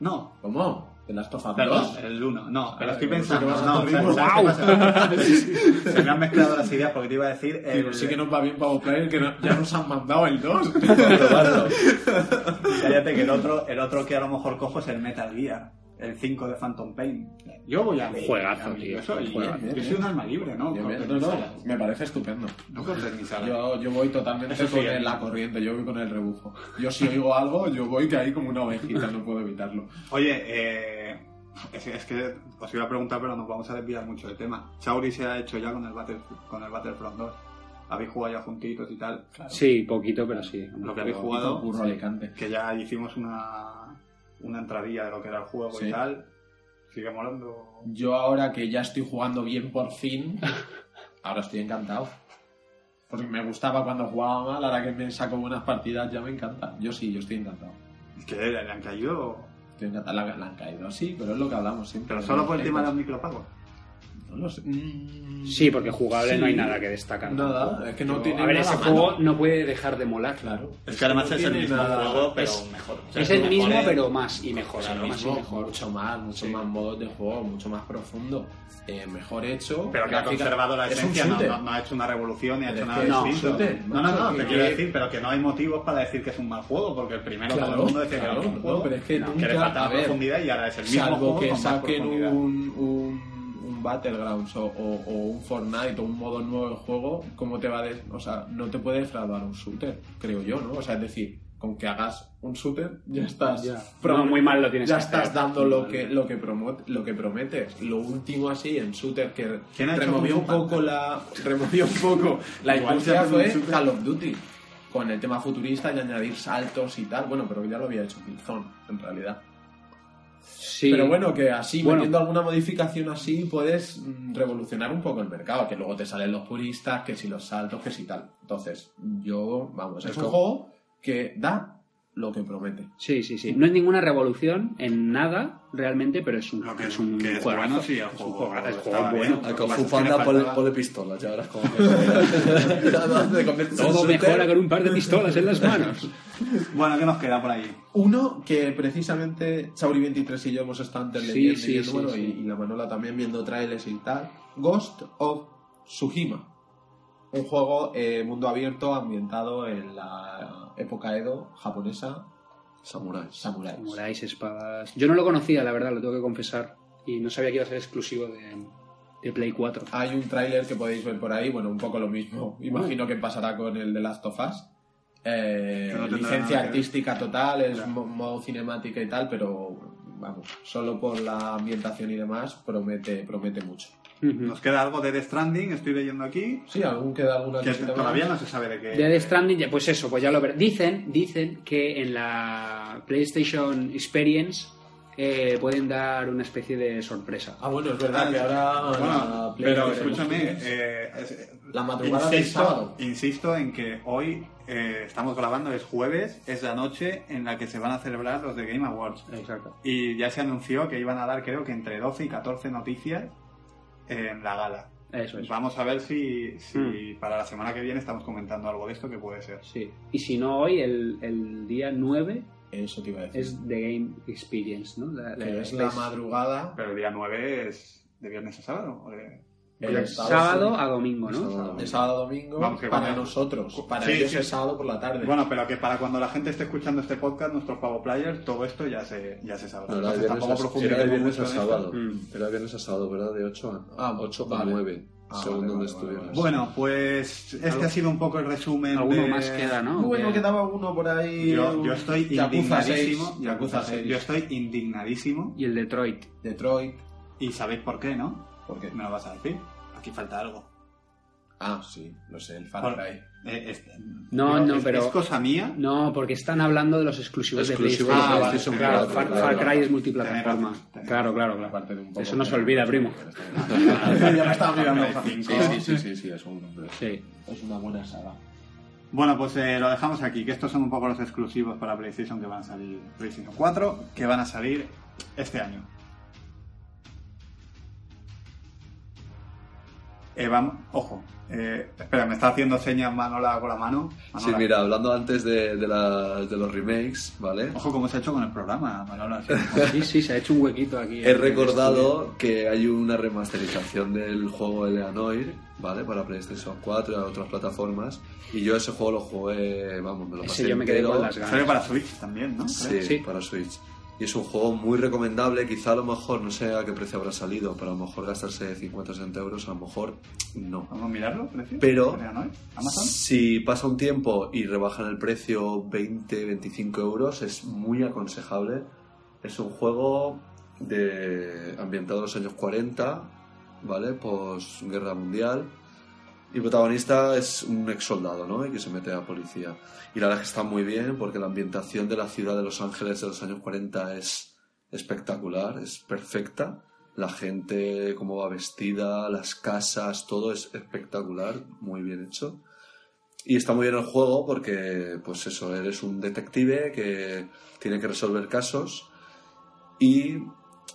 No, ¿Cómo? ¿De las Us Perdón, 2? el 1. No, pero Ah, estoy pensando. No, tu ritmo. ¿sabes- sabes qué pasa? Se me han mezclado las ideas porque te iba a decir. El, sí que nos va bien para Player que no- ya nos han mandado el 2. Probarlo. Cállate que el otro, el otro que a lo mejor cojo es el Metal Gear. El 5 de Phantom Pain. Yo voy a. Juegazo, tío, Yo soy, juegazo. yo soy un alma libre, ¿no? Me parece estupendo. No cortes. Yo, yo voy totalmente Eso sí, con eh. la corriente, yo voy con el rebufo. Yo si oigo algo, yo voy que ahí como una ovejita, no puedo evitarlo. Oye, eh, es, es que os iba a preguntar, pero nos vamos a desviar mucho del tema. Chauri se ha hecho ya con el, Battle, con el Battlefront 2. Habéis jugado ya juntitos y tal. Sí, poquito, pero sí. Lo que habéis jugado, Alicante. que ya hicimos una, una entradilla de lo que era el juego Sí. y tal. Sigue molando. Yo ahora que ya estoy jugando bien por fin, ahora estoy encantado. Porque me gustaba cuando jugaba mal, ahora que me saco buenas partidas ya me encanta. Yo sí, yo estoy encantado. Que le han caído. Estoy encantado. La han caído, sí, pero es lo que hablamos siempre. Pero solo por el tema de los micropagos. No lo sé. Mm, Sí, porque jugable no hay nada que destacar. Nada, tampoco. es que no Pero, tiene A ver, nada ese malo. juego no puede dejar de molar. Claro. Es que además no es el mismo nada- juego, pero es- mejor. O sea, Es el mismo, pero más y mejor. Y mucho más, mucho Sí. más modos de juego, mucho más profundo, eh, mejor hecho. Pero que ha conservado la esencia, no, shooter. no- no ha hecho una revolución ni ha hecho es nada distinto. no, no, no, te quiero decir, pero que no hay motivos para decir que es un mal juego, porque el primero todo el mundo decía que era un juego. no, pero es que No, nunca, le faltaba profundidad y ahora es el mismo salvo juego que saquen un, un, un Battlegrounds o, o- o un Fortnite o un modo nuevo de juego, ¿cómo te va a des- o sea, no te puede defraudar un shooter, creo yo, ¿no? O sea, es decir, con que hagas un shooter ya estás Ya. No, muy mal lo tienes ya que estás hacer. dando lo que lo que promo- lo que prometes. Lo último así en shooter que ¿Quién ha hecho removió un poco la removió un poco la industria fue. Call of Duty con el tema futurista y añadir saltos y tal. Bueno, pero ya lo había hecho Killzone en realidad. Sí. Pero bueno, que así, Bueno. metiendo alguna modificación así, puedes mm, revolucionar un poco el mercado. Que luego te salen los puristas, que si los saltos, que si tal. Entonces, yo, vamos, es Es un juego que da lo que promete. Sí, sí, sí. No es ninguna revolución en nada realmente, pero es un, que es un que es juegazo. bueno, sí, el Es un juego bueno. Al Kung Fu Panda ponle, pistolas, ya verás cómo Todo mejora con un par de pistolas en las manos. Bueno, ¿qué nos queda por ahí? Uno que precisamente Chauri23 y yo hemos estado antes Sí, leyendo, sí, leyendo, sí, bueno, sí. Y, y la Manola también viendo trailers y tal. Ghost of Tsushima. Un juego eh, mundo abierto ambientado en la época Edo japonesa Samuráis. samuráis. Samuráis, espadas. Yo no lo conocía, la verdad, lo tengo que confesar. Y no sabía que iba a ser exclusivo de, de Play 4. Hay un tráiler que podéis ver por ahí, bueno, un poco lo mismo. Imagino que pasará con el de Last of Us. Eh, no licencia artística total, es modo cinemática y tal, pero vamos, solo por la ambientación y demás promete, promete mucho. Nos queda algo de The Stranding, estoy leyendo aquí, Sí, algún queda alguna que todavía no se sabe de qué. De Death Stranding, ya- pues eso, pues ya lo veré. Dicen, dicen que en la PlayStation Experience eh, pueden dar una especie de sorpresa. Ah, bueno, es verdad Ah, que ahora Bueno, la Play pero escúchame, eh, es- La madrugada del insisto, sábado. insisto en que hoy eh, estamos grabando, es jueves, es la noche en la que se van a celebrar los de Game Awards. Exacto. Y ya se anunció que iban a dar, creo que entre 12 y 14 noticias en la gala. Eso es. Vamos a ver si, si Hmm. para la semana que viene estamos comentando algo de esto que puede ser. Sí. Y si no hoy, el, el día 9 Eso te iba a decir. es The Game Experience, ¿no? La, la- que es la- la madrugada. Pero el día 9 es de viernes a sábado. ¿o de- el de sábado a domingo, ¿no? De sábado a domingo Vamos, que para cuando- nosotros. Para Sí, ellos sí. es sábado por la tarde. Bueno, pero que para cuando la gente esté escuchando este podcast, nuestros Pavo Players, todo esto ya se, ya se sabrá. Era de Entonces, viernes tampoco a, era de viernes mucho a en esto. sábado. Mm. Era viernes a sábado, ¿verdad? De 8 a, Ah, 8 vale. a 9, Ah, según vale, donde vale, estuvieras. vale, Bueno, pues este Algo- ha sido un poco el resumen. Alguno de- más queda, ¿no? bueno, Que- quedaba uno por ahí. Yo, yo estoy Yakuza indignadísimo. 6, Yakuza 6. Yo estoy indignadísimo. Y el Detroit. Detroit. Y sabéis por qué, ¿no? Porque Me lo vas a decir. Aquí falta algo. Ah, sí, lo sé, el Far Por- Cry. Eh, es- No, no, es- pero- ¿Es cosa mía? No, porque están hablando de los exclusivos Exclusivos de de PlayStation. PlayStation claro, 4, Far, claro, Far claro. Cry es multiplataforma. Tenés razón. Claro, claro, claro. Aparte de un poco Eso no se olvida, primo. ya me estaba mirando. Play Sí, 5. sí, sí, sí, sí, es, un- Sí. es una buena saga. Bueno, pues eh, lo dejamos aquí, que estos son un poco los exclusivos para PlayStation que van a salir, PlayStation 4, que van a salir este año. Eh, vamos, ojo, eh, espera, me está haciendo señas Manola con la mano. Sí, mira, hablando antes de, de, las- de los remakes, ¿vale? Ojo cómo se ha hecho con el programa, Manola. sí. Sí, sí, se ha hecho un huequito aquí. He recordado que hay una remasterización del juego Eleanoir, ¿vale? Para PlayStation 4 y a otras plataformas. Y yo ese juego lo jugué, vamos, me lo pasé yo me quedé entero. con las ganas. Sale para Switch también, ¿no? Sí. Sí. para Switch. Y es un juego muy recomendable, quizá a lo mejor, no sé a qué precio habrá salido, pero a lo mejor gastarse 50 o 60 euros, a lo mejor no. Vamos a mirarlo, precio. Pero-. Si pasa un tiempo y rebajan el precio 20-25 euros, es muy aconsejable. Es un juego de ambientado en los años 40, ¿vale? Pues guerra mundial. Y el protagonista es un ex soldado, ¿no? Y que se mete a policía. Y la verdad es que está muy bien porque la ambientación de la ciudad de Los Ángeles de los años 40 es espectacular, es perfecta. La gente, cómo va vestida, las casas, todo es espectacular, muy bien hecho. Y está muy bien el juego porque, pues eso, eres un detective que tiene que resolver casos y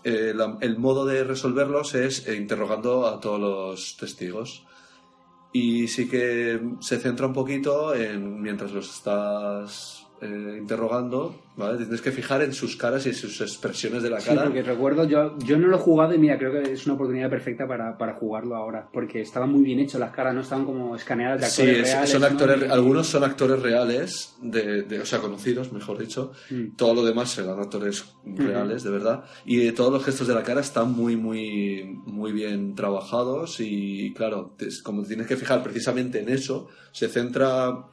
eh, la- el modo de resolverlos es eh, interrogando a todos los testigos. Y sí que se centra un poquito en, mientras los estás eh, interrogando, ¿vale? Tienes que fijar en sus caras y en sus expresiones de la Sí, cara. porque recuerdo, yo, yo no lo he jugado y mira, creo que es una oportunidad perfecta para, para jugarlo ahora, porque estaban muy bien hechos, las caras no estaban como escaneadas de Sí, actores es- reales. son ¿no? actores, algunos son actores reales, de, de- o sea, conocidos, mejor dicho. Mm. Todo lo demás serán actores reales, de verdad. Y eh, todos los gestos de la cara están muy, muy, muy bien trabajados. Y claro, te- como te tienes que fijar precisamente en eso, se centra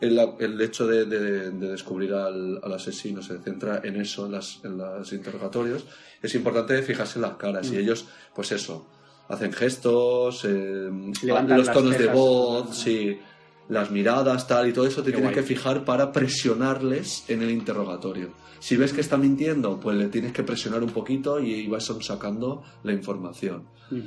el, el hecho de, de- de descubrir al, al asesino, se centra en eso, en, las, en los interrogatorios. Es importante fijarse en las caras. Mm. Y ellos, pues eso, hacen gestos, eh, los las tonos de voz, sí, las miradas, tal, y todo eso te Qué tienes guay. que fijar para presionarles en el interrogatorio. Si ves que está mintiendo, pues le tienes que presionar un poquito y vas sacando la información. Mm.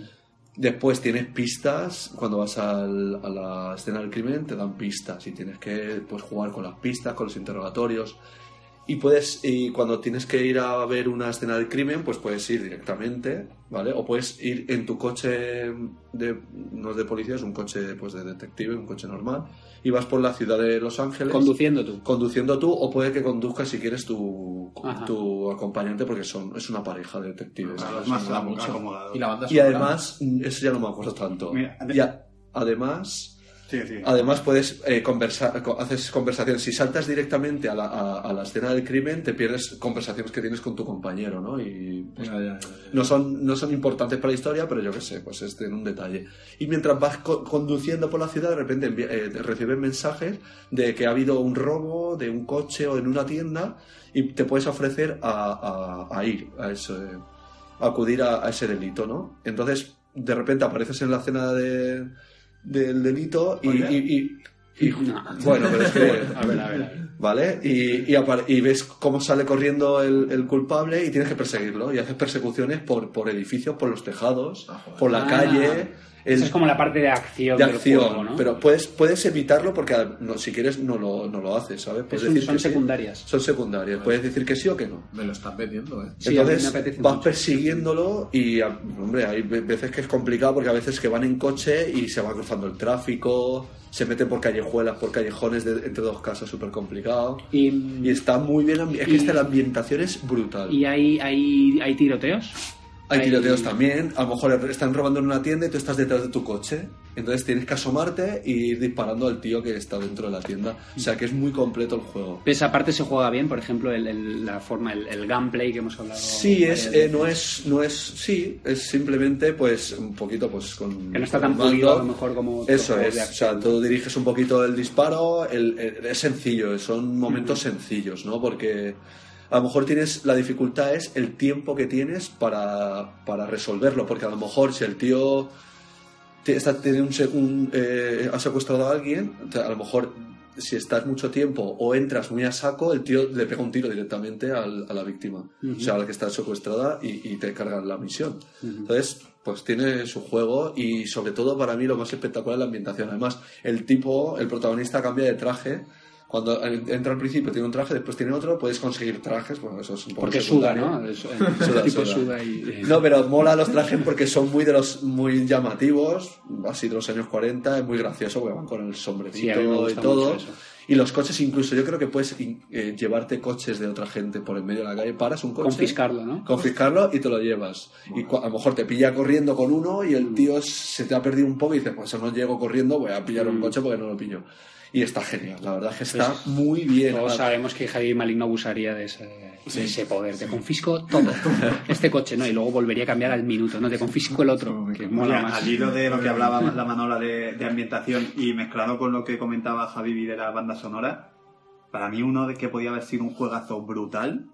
Después tienes pistas, cuando vas al- a la escena del crimen te dan pistas y tienes que pues, jugar con las pistas, con los interrogatorios. Y puedes, y cuando tienes que ir a ver una escena del crimen, pues puedes ir directamente, ¿vale? O puedes ir en tu coche de, no es de policía, es un coche pues, de detective, un coche normal, y vas por la ciudad de Los Ángeles Conduciendo tú. conduciendo tú, o puede que conduzcas si quieres tu, Ajá. tu acompañante, porque son, es una pareja de detectives. Claro, es más mucho. Y la banda Y sonora. además, eso ya no me acuerdo tanto. Mira, de- Y a- además, Sí, sí. Además puedes eh, conversar, co- haces conversaciones. Si saltas directamente a la, a- a la escena del crimen, te pierdes conversaciones que tienes con tu compañero, ¿no? Y pues, Ya, ya, ya. no son, no son importantes para la historia, pero yo qué sé, pues es en un detalle. Y mientras vas co- conduciendo por la ciudad, de repente eh, te reciben mensajes de que ha habido un robo de un coche o en una tienda y te puedes ofrecer a, a- ir a eso, a acudir a, a ese delito, ¿no? Entonces, de repente apareces en la escena de, del delito y, y- y- y- No. bueno, pero es que A ver, a ver, a ver. ¿Vale? Y, y, apar- y ves cómo sale corriendo el, el culpable y tienes que perseguirlo. Y haces persecuciones por, por edificios, por los tejados, Ah, por la Ah. calle. Esa Es es como la parte de acción de del acción. juego, ¿no? Pero puedes, puedes evitarlo porque no, si quieres no lo, no lo haces, ¿sabes? Puedes decir son que sí. secundarias. Son secundarias. Puedes decir que sí o que no. Me lo estás vendiendo, ¿eh? Sí, Entonces vas mucho. persiguiéndolo y, a- hombre, hay ve- veces que es complicado porque a veces que van en coche y se va cruzando el tráfico, se meten por callejuelas, por callejones de- entre dos casas súper complicado. Y, Y está muy bien, es que Y- esta, la ambientación es brutal. y hay, hay, hay tiroteos. Hay tiroteos también, a lo mejor están robando en una tienda y tú estás detrás de tu coche, entonces tienes que asomarte y ir disparando al tío que está dentro de la tienda. O sea que es muy completo el juego. Esa parte se juega bien, por ejemplo, el, el- la forma, el, el gameplay que hemos hablado. Sí, es, eh, no es, no es, sí, es simplemente pues un poquito pues con... Que no está tan pulido, a lo mejor, como Eso es, o sea, tú diriges un poquito el disparo, es sencillo, son momentos sencillos, ¿no? Porque a lo mejor tienes, la dificultad es el tiempo que tienes para, para resolverlo, porque a lo mejor si el tío te- está, tiene un, un, eh, ha secuestrado a alguien, a lo mejor si estás mucho tiempo o entras muy a saco, el tío le pega un tiro directamente al- a la víctima, o sea, a la que está secuestrada y, y te cargan la misión. Entonces, pues tiene su juego y sobre todo para mí lo más espectacular es la ambientación. Además, el tipo, el protagonista cambia de traje. Cuando entra al principio tiene un traje, después tiene otro, puedes conseguir trajes, bueno, eso es un poco Porque suda. ¿no? Es- el Suda, tipo suda. suda y... No, pero mola los trajes porque son muy de los muy llamativos, así de los años 40, es muy gracioso porque van con el sombrerito Sí, y todo. Y los coches incluso, yo creo que puedes eh, llevarte coches de otra gente por en medio de la calle, paras un coche, Confiscarlo, ¿no? confiscarlo y te lo llevas. Y a lo mejor te pilla corriendo con uno y Mm. el tío se te ha perdido un poco y dices, pues no llego corriendo, voy a pillar un Mm. coche porque no lo pillo. Y está genial, la verdad es que está Pues, muy bien. Todos sabemos que Javier Maligno abusaría de ese, de ese poder. Te confisco todo. Este coche, ¿no? Y luego volvería a cambiar al minuto, ¿no? Te confisco el otro, que mola Mira, más. al hilo de lo que hablaba la Manola de, de ambientación y mezclado con lo que comentaba Javi de la banda sonora, para mí uno de que podía haber sido un juegazo brutal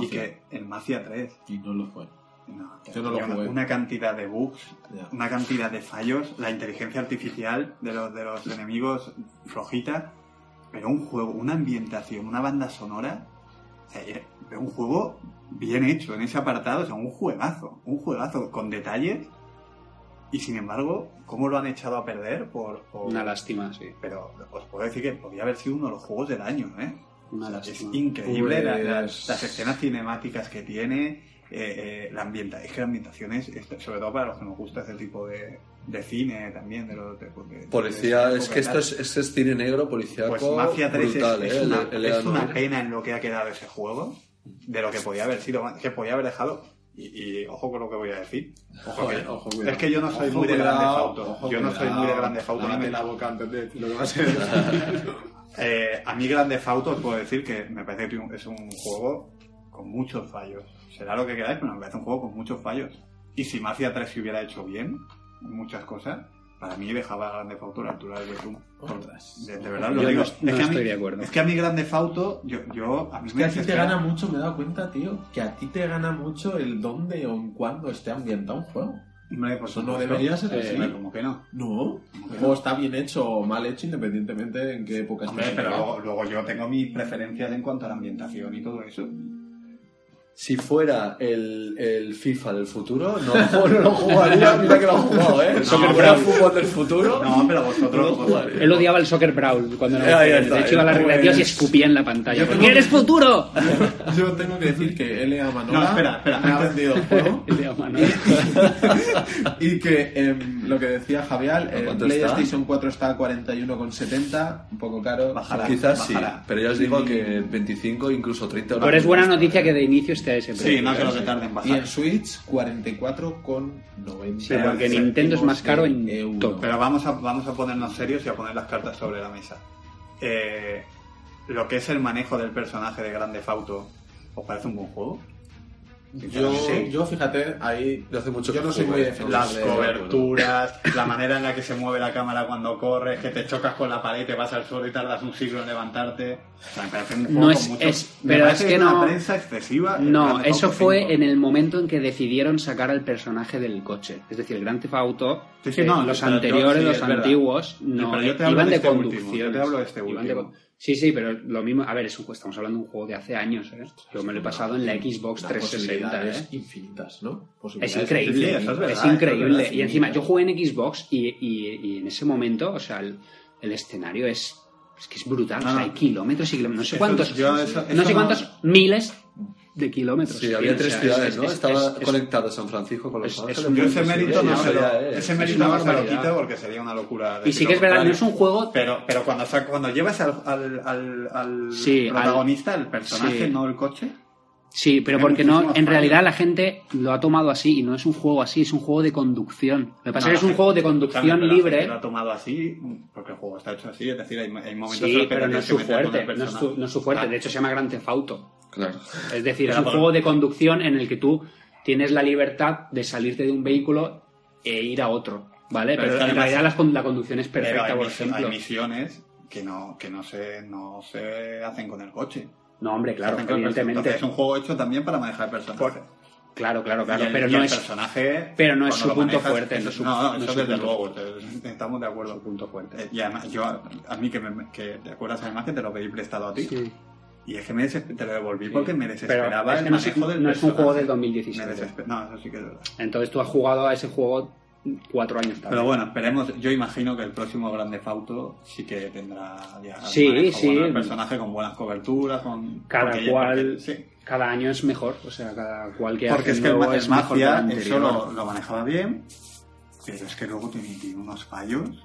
y que el Mafia 3. Y no lo fue. No, Yo no lo una, jugué. una cantidad de bugs, Ya. una cantidad de fallos, la inteligencia artificial de los, de los enemigos flojita, pero un juego, una ambientación, una banda sonora, o sea, era- era un juego bien hecho en ese apartado, o sea, un juegazo, un juegazo con detalles y sin embargo, ¿cómo lo han echado a perder? Por, por- Una lástima, sí. Pero os puedo decir que podría haber sido uno de los juegos del año, ¿eh? Una O sea, es lástima. increíble la- la- Pues- las escenas cinemáticas que tiene, eh, eh, la ambienta, es que la ambientación es, es- sobre todo para los que nos gusta ese tipo de, de cine también, de los de, de- Policía, es que esto es, este es cine negro, policíaco, Pues Mafia 3 es- brutal, es, ¿eh? una, El- el es una pena en lo que ha quedado ese juego, de lo que podía haber sido, que podía haber dejado. Y, y ojo con lo que voy a decir. Ojo Joder, que- ojo, cuidado. es que yo no soy Ojo, muy de cuidado, Grande Auto. ojo, Yo no soy muy de Grande Auto. Lávate ni me- la boca antes de lo que va a ser. Eh, a mí Grande Auto os puedo decir que me parece que es un juego con muchos fallos. Será lo que queráis, pero me parece un juego con muchos fallos. Y si Mafia 3 se hubiera hecho bien, muchas cosas, para mí dejaba Grande Auto a la altura del Betún. De, de verdad Yo lo digo. no- es, no que a mí, estoy de acuerdo. es que a mí Grande Auto, yo, yo a mí Es me que a ti te gana mucho, me he dado cuenta, tío, que a ti te gana mucho el dónde o en cuándo esté ambientado un juego. Hombre, por Eso no debería ser Eh, así. hombre, ¿Cómo que no? No. El juego está bien hecho o mal hecho independientemente en qué época Hombre, esté. pero luego, luego yo tengo mis preferencias en cuanto a la ambientación y todo eso. Si fuera el, el FIFA del futuro, no, no lo jugaría, mira que lo he jugado, ¿eh? No, Si fuera pero- el fútbol del futuro, No, pero vosotros... no lo. Él odiaba el soccer brawl cuando era Ahí está, De hecho, iba a la eh. regla de Dios y escupía en la pantalla. Yo ¡Porque tengo- eres futuro! Yo tengo que decir que L.A. Manola No, espera, espera, me ha vendido el juego. El de Amanuel. y que em, lo que decía Javier, el cuánto está? PlayStation 4 está a 41,70, un poco caro. Bajará. Quizás sí, bajará. pero ya os digo que 25, incluso 30 euros. Pero es buena noticia que de inicio ese precio. Sí, no creo ¿eh? que tarde en Y bajar. en Switch, 44,90. Sí, porque Nintendo es más caro en euros. todo. Pero vamos a, vamos a ponernos serios y a poner las cartas sobre la mesa. Eh, lo que es el manejo del personaje de Grande Fauto, ¿os parece un buen juego? Yo, Sí. yo fíjate, ahí Yo hace mucho yo no soy muy eh. defensor Las coberturas, la manera en la que se mueve la cámara cuando corres, que te chocas con la pared, te vas al suelo y tardas un siglo en levantarte. O sea, me parece un No es- mucho- es- me pero parece es que una no- prensa excesiva. el No, eso Auto fue 5. en el momento en que decidieron sacar al personaje del coche. Es decir, el Grand Theft Auto, Sí, sí, eh, no, los yo- anteriores, sí, los antiguos, no, pero yo te hablo iban de de, este último, conducción. yo te hablo de este último. Sí, sí, pero lo mismo. A ver, es un, estamos hablando de un juego de hace años, ¿eh? Yo me lo he pasado en la Xbox Las 360, posibilidades ¿eh? infinitas, ¿no? Es increíble, es, increíble. verdad, y encima, yo jugué en Xbox y, y- y en ese momento, o sea, el, el escenario es, es que es brutal. O sea, hay kilómetros y kilómetros. No sé cuántos, yo eso- no sé no- cuántos miles de kilómetros. Sí, había tres ciudades, es- ¿no? es- Estaba es- es- conectado San Francisco con Los es- Ángeles. Yo ese mérito no se lo, ese es mérito no se lo quito porque sería una locura. Y sí que es verdad, no es un juego Pero, pero cuando, cuando llevas al, al, al, al Sí, al- protagonista, el personaje, sí. no el coche, Sí, pero porque no, en realidad la gente lo ha tomado así y no es un juego así, es un juego de conducción. Lo que pasa No, es que es un juego de conducción también, libre. gente Lo ha tomado así porque el juego está hecho así, es decir, hay, hay momentos en Sí, los que pero no es que su fuerte, no es su, no es su fuerte. De hecho, se llama Grand Theft Auto. Claro. Es decir, es un por- juego de conducción en el que tú tienes la libertad de salirte de un vehículo e ir a otro, ¿vale? Pero es en además- realidad la, con- la conducción es perfecta, hay, por ejemplo. hay misiones que no, que no se, no se hacen con el coche. No, hombre, claro, evidentemente. Entonces, es un juego hecho también para manejar personajes. Claro, claro, claro. Y el- pero y no el es personaje. pero no es su punto manejas, fuerte, es- no es su- no, no, no es eso su desde luego. Estamos de acuerdo. punto fuerte. Eh, Y además, yo, a mí que, me, que te acuerdas además que te lo pedí prestado a ti. Sí. Y es que me te lo devolví porque me desesperaba es que el no es, manejo del no es un juego del Me 2017. desesper- No, eso sí que es verdad. Entonces tú has jugado a ese juego cuatro años tarde. Pero bueno, esperemos. Yo imagino que el próximo Grande Fauto sí que tendrá ya Sí, manejo sí. bueno personaje con buenas coberturas, con cada cual, sí. cada año es mejor, o sea, cada cual que Porque hace es que el, es Mafia eso lo, lo manejaba bien, pero es que luego tiene, tiene unos fallos,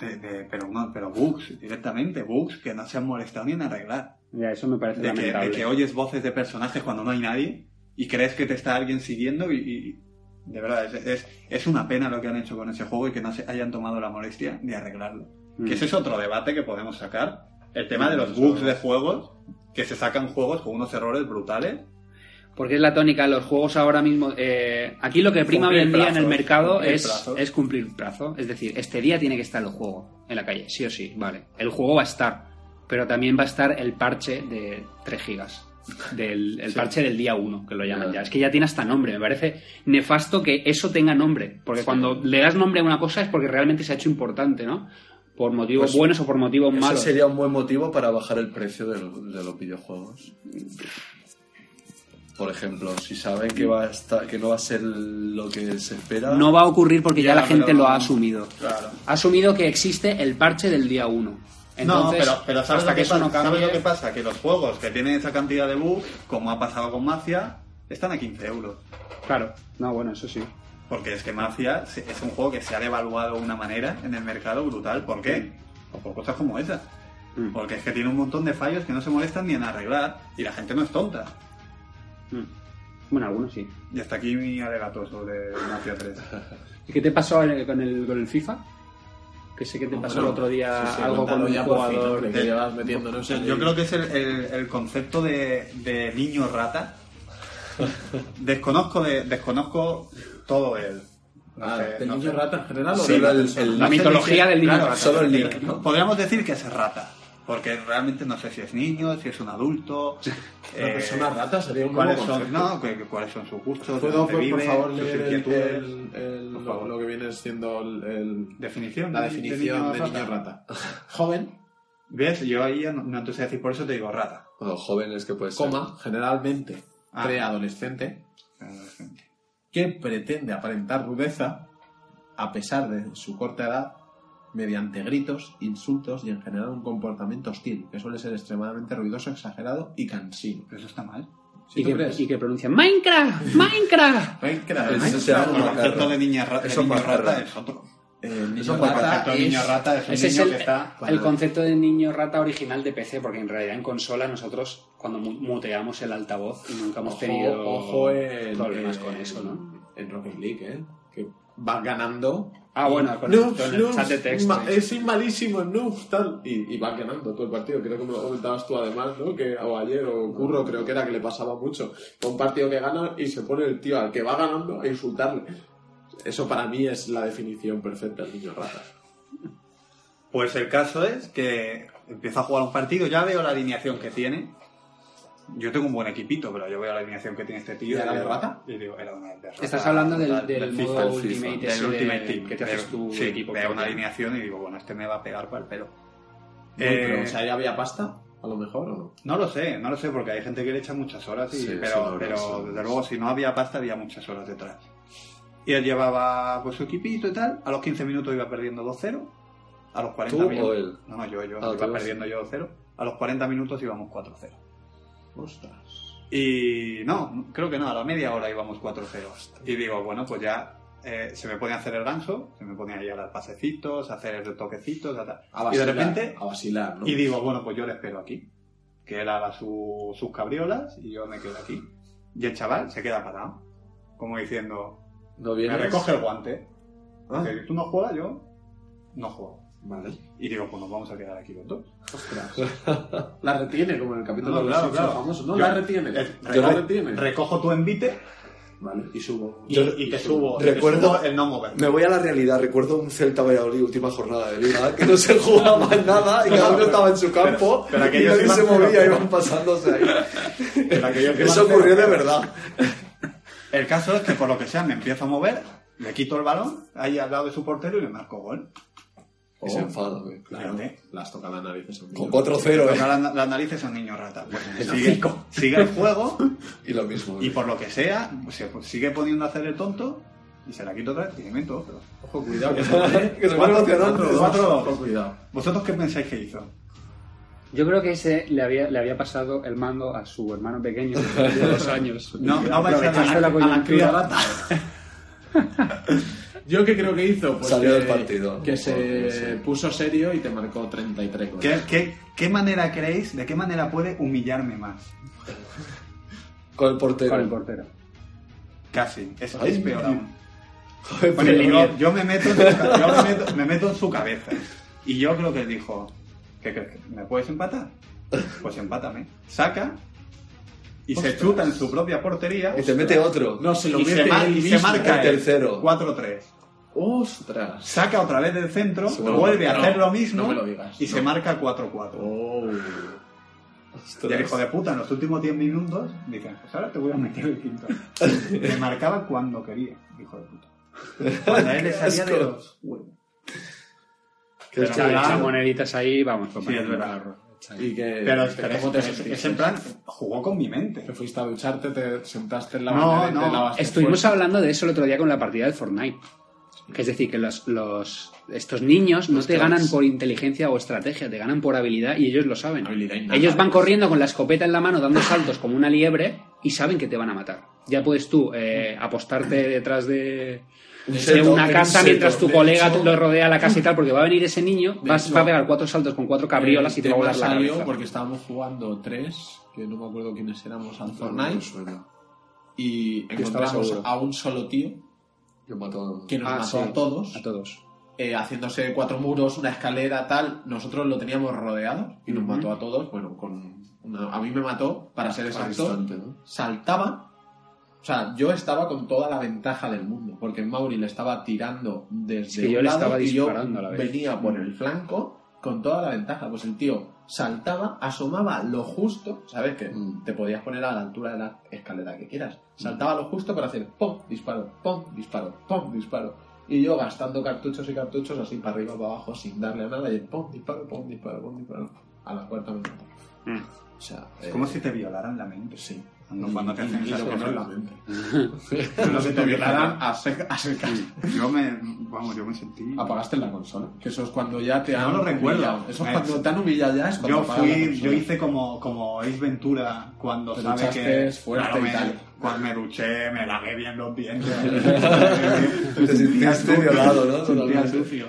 de- de- pero, uno- pero bugs, directamente, bugs que no se han molestado ni en arreglar. Ya, eso me parece De que, lamentable. de que oyes voces de personajes cuando no hay nadie y crees que te está alguien siguiendo y, y- de verdad, es, es, es una pena lo que han hecho con ese juego y que no se hayan tomado la molestia de arreglarlo. Mm. Que ese es otro debate que podemos sacar. El tema de los Eso- bugs de juegos, que se sacan juegos con unos errores brutales. Porque es la tónica, los juegos ahora mismo... eh, aquí lo que prima hoy Cumplir en día en el mercado es, plazos. es cumplir plazo. Es decir, este día tiene que estar el juego en la calle, sí o sí, vale. El juego va a estar, pero también va a estar el parche de 3 gigas. Del, el Sí. parche del día 1, que lo llaman Ya. ya. Es que ya tiene hasta nombre. Me parece nefasto que eso tenga nombre. Porque cuando le das nombre a una cosa es porque realmente se ha hecho importante, ¿no? Por motivos Pues, buenos o por motivos Eso malos. sería un buen motivo para bajar el precio de, lo- de los videojuegos. Por ejemplo, si saben que va a estar, que no va a ser lo que se espera. No va a ocurrir porque ya, Ya, la gente lo ha asumido. Claro. Ha asumido que existe el parche del día 1. No, pero, pero ¿sabes, hasta lo que eso pasa? no cambie... ¿sabes lo que pasa? Que los juegos que tienen esa cantidad de bugs, como ha pasado con Mafia, están a 15 euros. Claro, no, bueno, eso sí. Porque es que Mafia es un juego que se ha devaluado de una manera en el mercado brutal. ¿Por qué? Pues por cosas como esa. Mm, Porque es que tiene un montón de fallos que no se molestan ni en arreglar. Y la gente no es tonta. mm. Bueno, algunos sí. Y hasta aquí mi alegato sobre Mafia 3. ¿Y qué te pasó con, el, con el FIFA? Que sé que te pasó el otro día sí, sí, algo con un fin, jugador. hombre, que llevas metiéndonos Yo, ahí. yo creo que es el, el- el concepto de, de niño rata. Desconozco de, desconozco todo él. No Ah, sé, ¿del no niño sé. rata en general o Sí, de Solo el- La mitología del niño claro, rata. solo el ¿no? Podríamos decir que es rata. Porque realmente no sé si es niño, si es un adulto. Una eh, persona rata sería un ¿Cuáles son, no, ¿Cu- cuáles son sus gustos? ¿Puedo, por, por vive, favor, sus leer el, el- el- Por lo, favor. lo que viene siendo el, definición la de- definición de niño, rata? Joven, ¿Ves? Yo ahí no, no te sé decir, por eso te digo rata. Bueno, jóvenes que puede ser. coma, generalmente Ah. preadolescente, que pretende aparentar rudeza a pesar de su corta edad mediante gritos, insultos y en general un comportamiento hostil, que suele ser extremadamente ruidoso, exagerado y cansino. Pero eso está mal. ¿Sí y, que, crees? y que pronuncian Minecraft, Minecraft. Minecraft, Eso llama El concepto de niña, ra- de Eso niño rata es otro. El niño Eso por rata concepto de niño es- rata es un Ese es niño el- que está... el es concepto de el- niño rata es un Ese es niño el, que está... el concepto de niño rata original de PC, porque en realidad en consola nosotros cuando mu- muteamos el altavoz y nunca hemos Ojo, tenido ojo en, problemas en- con eso, ¿no? En Rocket League, ¿eh? Que vas ganando. Ah, bueno, con, No, el, con el chat de texto. ma- Es malísimo, no, tal. Y, y vas ganando todo el partido. Creo que me lo comentabas tú además, ¿no? Que, o ayer, o Curro, creo que era que le pasaba mucho. Un partido que gana y se pone el tío al que va ganando a insultarle. Eso para mí es la definición perfecta del niño rata. Pues el caso es que empiezo a jugar un partido, ya veo la alineación que tiene. Yo tengo un buen equipito, pero yo veo la alineación que tiene este tío. ¿Y era de rata? Y digo, era una de rata. Estás hablando del, del FIFA, modo Ultimate, ese del de- Ultimate Team. que te haces tu sí, equipo. Veo una alineación y digo, bueno, este me va a pegar para el pelo. No, Eh, pero, o sea, ¿ya había pasta? A lo mejor, ¿o no? No lo sé, no lo sé, porque hay gente que le echa muchas horas, y, Sí, pero, pero horas. desde luego si no había pasta había muchas horas detrás. Y él llevaba pues, su equipito y tal, a los 15 minutos iba perdiendo 2-0, a los 40 ¿Tú minutos... o él? No, no, yo, yo Ah, iba perdiendo yo 2-0, a los 40 minutos íbamos 4-0. Ostras. Y no, creo que no, a la media hora íbamos 4-0. Y digo, bueno, pues ya eh, se me pone a hacer el ganso, se me pone ahí a dar pasecitos, a hacer toquecitos, a tal. A y de vacilar, repente A vacilar, ¿no? y digo, bueno, pues yo le espero aquí. Que él haga su- sus cabriolas y yo me quedo aquí. Y el chaval se queda parado. Como diciendo, ¿No me recoge el guante. Ah, Dice, tú no juegas, yo no juego. Vale. Y digo, pues nos vamos a quedar aquí los dos. Ostras. la retiene, como en el capítulo No, de los claro, claro. famosos. No, Yo- la retiene. Eh, la reco- retiene. Recojo tu envite Vale, y subo. y, y te subo, y te Recuerdo- subo el no mover. Me voy a la realidad. Recuerdo un Celta Valladolid, última jornada de liga, que no se jugaba en nada y cada uno estaba en su campo pero y aquellos nadie se movía, iban pasándose ahí. Pero Eso ocurrió de verdad. El caso es que por lo que sea me empiezo a mover, le quito el balón ahí al lado de su portero y le marco gol. Y se enfada, güey. Claro, las toca las narices. a un Con niño. 4-0, ¿eh? La- las narices a un niño rata. Pues sigue, sigue el juego Y lo mismo. y por lo que sea, pues, se sigue poniendo a hacer el tonto y se la quito otra vez y otro. Ojo, cuidado, que se pone. que se pone Cuatro- emocionante. cuatro- cuatro- Ojo, cuidado. ¿Vosotros qué pensáis que hizo? Yo creo que ese le había, le había pasado el mando a su hermano pequeño de dos años. No, no vais a Aprovecharse la, la a la. Yo qué creo que hizo, pues Salió que, del partido. que se Sí. puso serio y te marcó 33 goles. ¿Qué, qué, qué manera creéis, de qué manera puede humillarme más? Con el portero. Con el portero. Casi, es, Ay, es peor aún. Joder, yo, yo me, meto en su, yo me, meto, me meto en su cabeza. Y yo creo que dijo, ¿qué crees? que ¿Me puedes empatar? Pues empátame. Saca y se Ostras. chuta en su propia portería Y te mete otro. No, se lo y, se, mete mar- él y se marca el tercero. 4-3. ¡Ostras! Saca otra vez del centro, Seguro. vuelve a No, hacer lo mismo no me lo digas, y no. se marca 4-4. Oh. Y el hijo de puta en los últimos 10 minutos dice, pues ahora te voy a meter el quinto. Le marcaba cuando quería, hijo de puta. Cuando a él le salía de los huevos. Pero Echa moneditas ahí, vamos, Sí, Y que, Pero, que pero ¿cómo te es, es- sentiste? es en plan, jugó con mi mente. Te fuiste a ducharte, te sentaste en la No, y no. te lavaste Estuvimos fuerte. hablando de eso el otro día con la partida del Fortnite. Que es decir, que los, los- estos niños no te cracks. ganan por inteligencia o estrategia, te ganan por habilidad y ellos lo saben. Ellos van corriendo con la escopeta en la mano, dando saltos como una liebre y saben que te van a matar. Ya puedes tú eh, apostarte detrás de, Un seto, una un casa seto. mientras tu colega hecho- lo rodea la casa y tal, porque va a venir ese niño, vas, hecho, va a pegar cuatro saltos con cuatro cabriolas y te va a volar la cabeza. porque estábamos jugando tres, que no me acuerdo quiénes éramos al Fortnite, suena. y encontramos a un solo tío mato a- que nos Ah, mató sí, a todos, A todos. eh, haciéndose cuatro muros, una escalera, tal. Nosotros lo teníamos rodeado y nos Ujú. mató a todos. Bueno, con una- a mí me mató, para ser exacto, ¿no? saltaba. O sea, yo estaba con toda la ventaja del mundo, porque Mauri le estaba tirando desde Sí, yo un le lado estaba y yo disparando a la vez. venía por el flanco con toda la ventaja. Pues el tío saltaba, asomaba lo justo, ¿sabes? Que Mm. te podías poner a la altura de la escalera que quieras. Saltaba lo justo para hacer pum, disparo, pum, disparo, pum, disparo. Y yo gastando cartuchos y cartuchos así para arriba, para abajo, sin darle a nada, y el pum, disparo, pum, disparo, pum, disparo. A la cuarta me. Mm. O sea, Es eh, como si te violaran la mente. Sí. Cuando, cuando te hacen esas lo que no es la cosas. Pero Lo que te violaran a, seca- a secas. Yo me, vamos, yo me sentí... Apagaste la consola. Que eso es cuando ya te No han lo recuerdo. humillado. Eso es cuando te han humillado ya. Es cuando Yo fui, yo hice como, como Ace Ventura cuando Te sabe que fuerte claro, y me, tal. Cuando me duché, me lavé bien los dientes. Te sentiste violado, ¿no? Sentía Totalmente. sucio.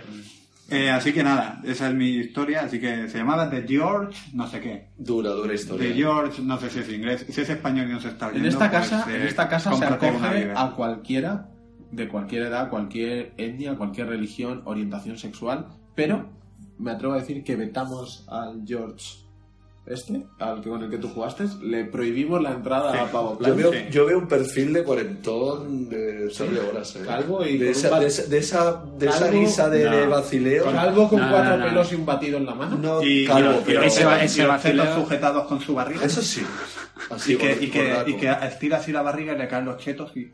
Eh, así que nada, esa es mi historia. Así que se llamaba The George, no sé qué. Dura, dura historia. The George, no sé si es inglés. Si es español y no se está En oyendo, esta pues, casa, eh, en esta casa se acoge a cualquiera, de cualquier edad, cualquier etnia, cualquier religión, orientación sexual, pero me atrevo a decir que vetamos al George este, al que con el que tú jugaste, le prohibimos la entrada a Pavo Yo Plan. veo, Sí. yo veo un perfil de cuarentón de sale horas, ¿eh? Calvo y de esa, de esa, de esa, de Calvo- guisa de, de No. vacileo. Calvo con No, no, cuatro no. pelos y un batido en la mano. No, Y, calvo, y- pero los ese va- ese vacileo- sujetados con su barriga. eso sí. Así y, que, y, que, y que estira así la barriga y le caen los chetos y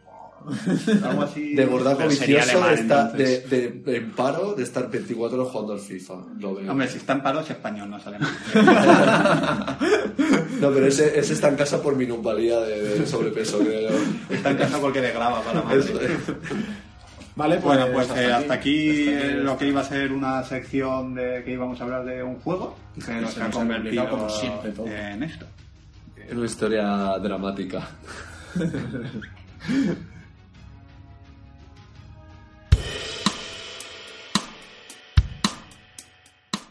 algo así. de sería vicioso de, alemán, estar, de, de, de en paro de estar 24 horas jugando al FIFA. Lo veo. Hombre, si está en paro es español, no es alemán. No, pero ese, ese está en casa por minusvalía de, de sobrepeso, creo. Está en casa porque le graba para madre. Eso es. Vale, Bueno, pues eh, hasta aquí eh, lo que iba a ser una sección de que íbamos a hablar de un juego, Se se ha nos ha convertido como siempre todo. en esto. Es una historia dramática.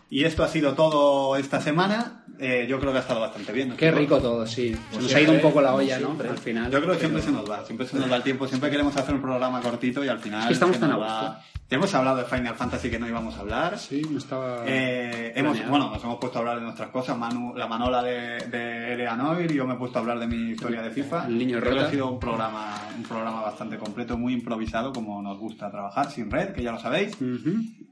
Y esto ha sido todo esta semana. Eh, yo creo que ha estado bastante bien. ¿no? Qué rico todo, sí. Se nos ha ido un poco la olla, ¿no? siempre. Al final. Yo creo que siempre se nos va, siempre se nos va el tiempo, siempre queremos hacer un programa cortito y al final Es que estamos tan a va. gusto. Ya hemos hablado de Final Fantasy que no íbamos a hablar. Sí, no estaba. Eh, hemos, bueno, nos hemos puesto a hablar de nuestras cosas. Manu, la Manola de, de Eleanor y yo me he puesto a hablar de mi historia de FIFA. El niño Creo que ha sido un programa, un programa bastante completo, muy improvisado, como nos gusta trabajar, sin red, que ya lo sabéis.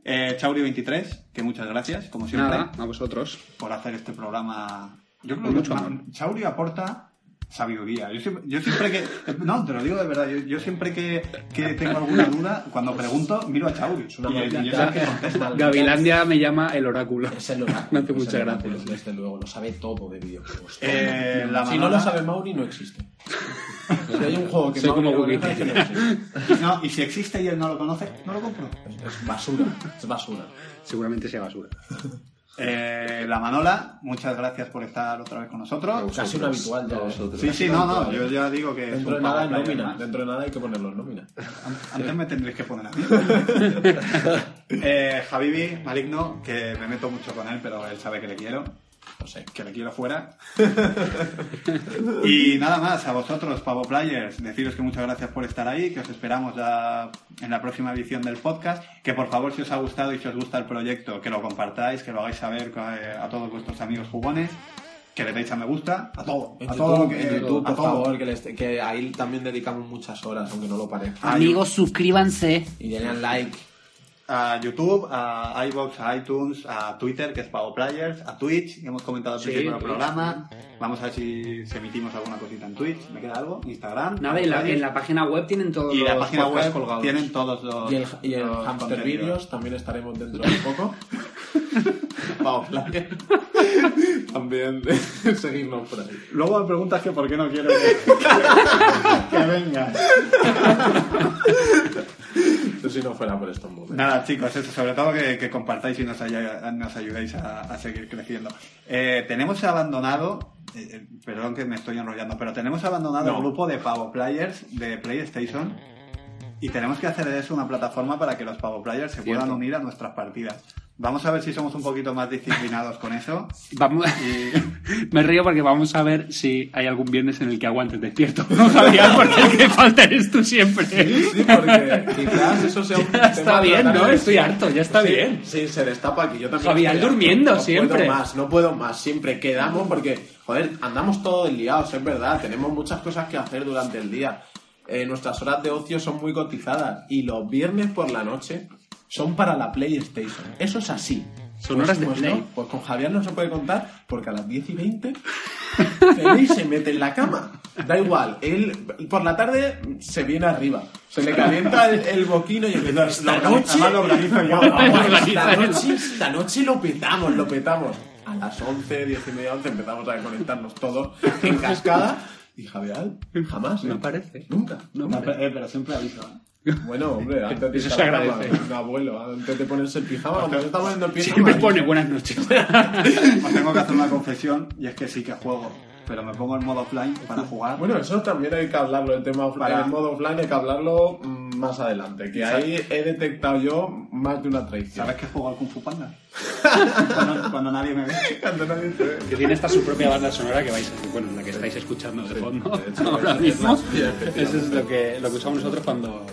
Eh, Chauri23, que muchas gracias, como siempre, Nada, a vosotros. por hacer este programa. Yo creo Con que mucho Ma- amor. Chauri aporta sabiduría. Yo siempre, yo siempre que. No, te lo digo de verdad. Yo, yo siempre que, que tengo alguna duda, cuando pregunto, miro a Chauri. una y, sé que contesta. Gavilandia me llama el oráculo. Es el oráculo. Me hace es mucha gracia. Desde luego, lo sabe todo de videojuegos. todo. Eh, la si no lo sabe Mauri, no existe. Si hay un juego que Soy Mauri como no conoce, es que no existe. No, y si existe y él no lo conoce, no lo compro. Es basura. Es basura. Seguramente sea basura. Eh, la Manola, muchas gracias por estar otra vez con nosotros. Casi un habitual ya. Vosotros. Sí, sí, no, no, yo ya digo que. Dentro de nada player nómina. más. Dentro de nada hay que ponerlo en nómina. Antes me tendréis que poner a mí. eh, Javibi, maligno, que me meto mucho con él, pero él sabe que le quiero. No sé. que le quiero fuera. y nada más, a vosotros, Pavo Players, deciros que muchas gracias por estar ahí, que os esperamos ya en la próxima edición del podcast, que por favor si os ha gustado y si os gusta el proyecto, que lo compartáis, que lo hagáis saber eh, a todos vuestros amigos jugones, que le deis a me gusta, a todo, En a YouTube, todo lo que, en YouTube, a por todo. favor, que, les- que ahí también dedicamos muchas horas, aunque no lo parezca. Amigos, suscríbanse. Y denle like. A YouTube, a iVoox, a iTunes, a Twitter, que es Pavo Players, a Twitch, que hemos comentado al Sí, principio del programa. Vamos a ver si, si emitimos alguna cosita en Twitch. ¿Me queda algo? Instagram. Nada, en la, Players. en la página web tienen todos y la los página web colgados. tienen todos los. Y el, y el los Hamster. Videos también estaremos dentro de poco. Vamos, like. También seguirnos por ahí. Luego me preguntas que por qué no quiero que, que venga. Si no fuera por estos momentos. Nada, chicos, eso, sobre todo que, que compartáis y nos, haya- nos ayudéis a, a seguir creciendo. Eh, tenemos abandonado, eh, eh, perdón que me estoy enrollando, pero tenemos abandonado No. el grupo de Pavo Players de PlayStation y tenemos que hacer de eso una plataforma para que los Pavo Players se puedan unir a nuestras partidas. Vamos a ver si somos un poquito más disciplinados con eso. Vamos... Y Me río porque vamos a ver si hay algún viernes en el que aguantes despierto. No, Javier, porque el que falta eres tú siempre. Sí, porque quizás eso sea un Ya está bien, ¿no? Estoy sí. harto, ya está Sí, bien. Sí, se destapa aquí. Yo también Fabián durmiendo no siempre. puedo más, no puedo más. Siempre quedamos porque, joder, andamos todos liados, es verdad. Tenemos muchas cosas que hacer durante el día. Eh, nuestras horas de ocio son muy cotizadas y los viernes por la noche son para la PlayStation. Eso es así. Son horas de pues play. no, pues con Javier no se puede contar porque a las 10 y 20 Feliz se mete en la cama. Da igual, él por la tarde se viene arriba. Se le calienta el, el boquino y empieza esta noche. lo organizo yo. Esta, noche, esta noche lo petamos, lo petamos. A las 11, 10 y media, 11 empezamos a conectarnos todos en cascada. Y Javier, jamás. ¿eh? No parece. Nunca. No, No, hombre. pero, eh, pero siempre aviso. Bueno, hombre, antes de Eso se agradece. Un abuelo, antes de ponerse el pijama, cuando se está poniendo el pijama. Siempre pone buenas noches. Os tengo que hacer una confesión y es que sí que juego. pero me pongo en modo offline para jugar. Bueno, eso también hay que hablarlo, el tema offline, Para- el modo offline hay que hablarlo mm, más adelante, que ahí he detectado yo más de una traición. ¿Sabes que juego al Kung Fu Panda? cuando, cuando nadie me ve. Cuando nadie te ve. Que tiene esta su propia banda sonora que vais a, bueno, la que estáis escuchando de fondo de hecho, ahora es- es mismo. efectivamente. Eso es lo que, lo que usamos nosotros cuando...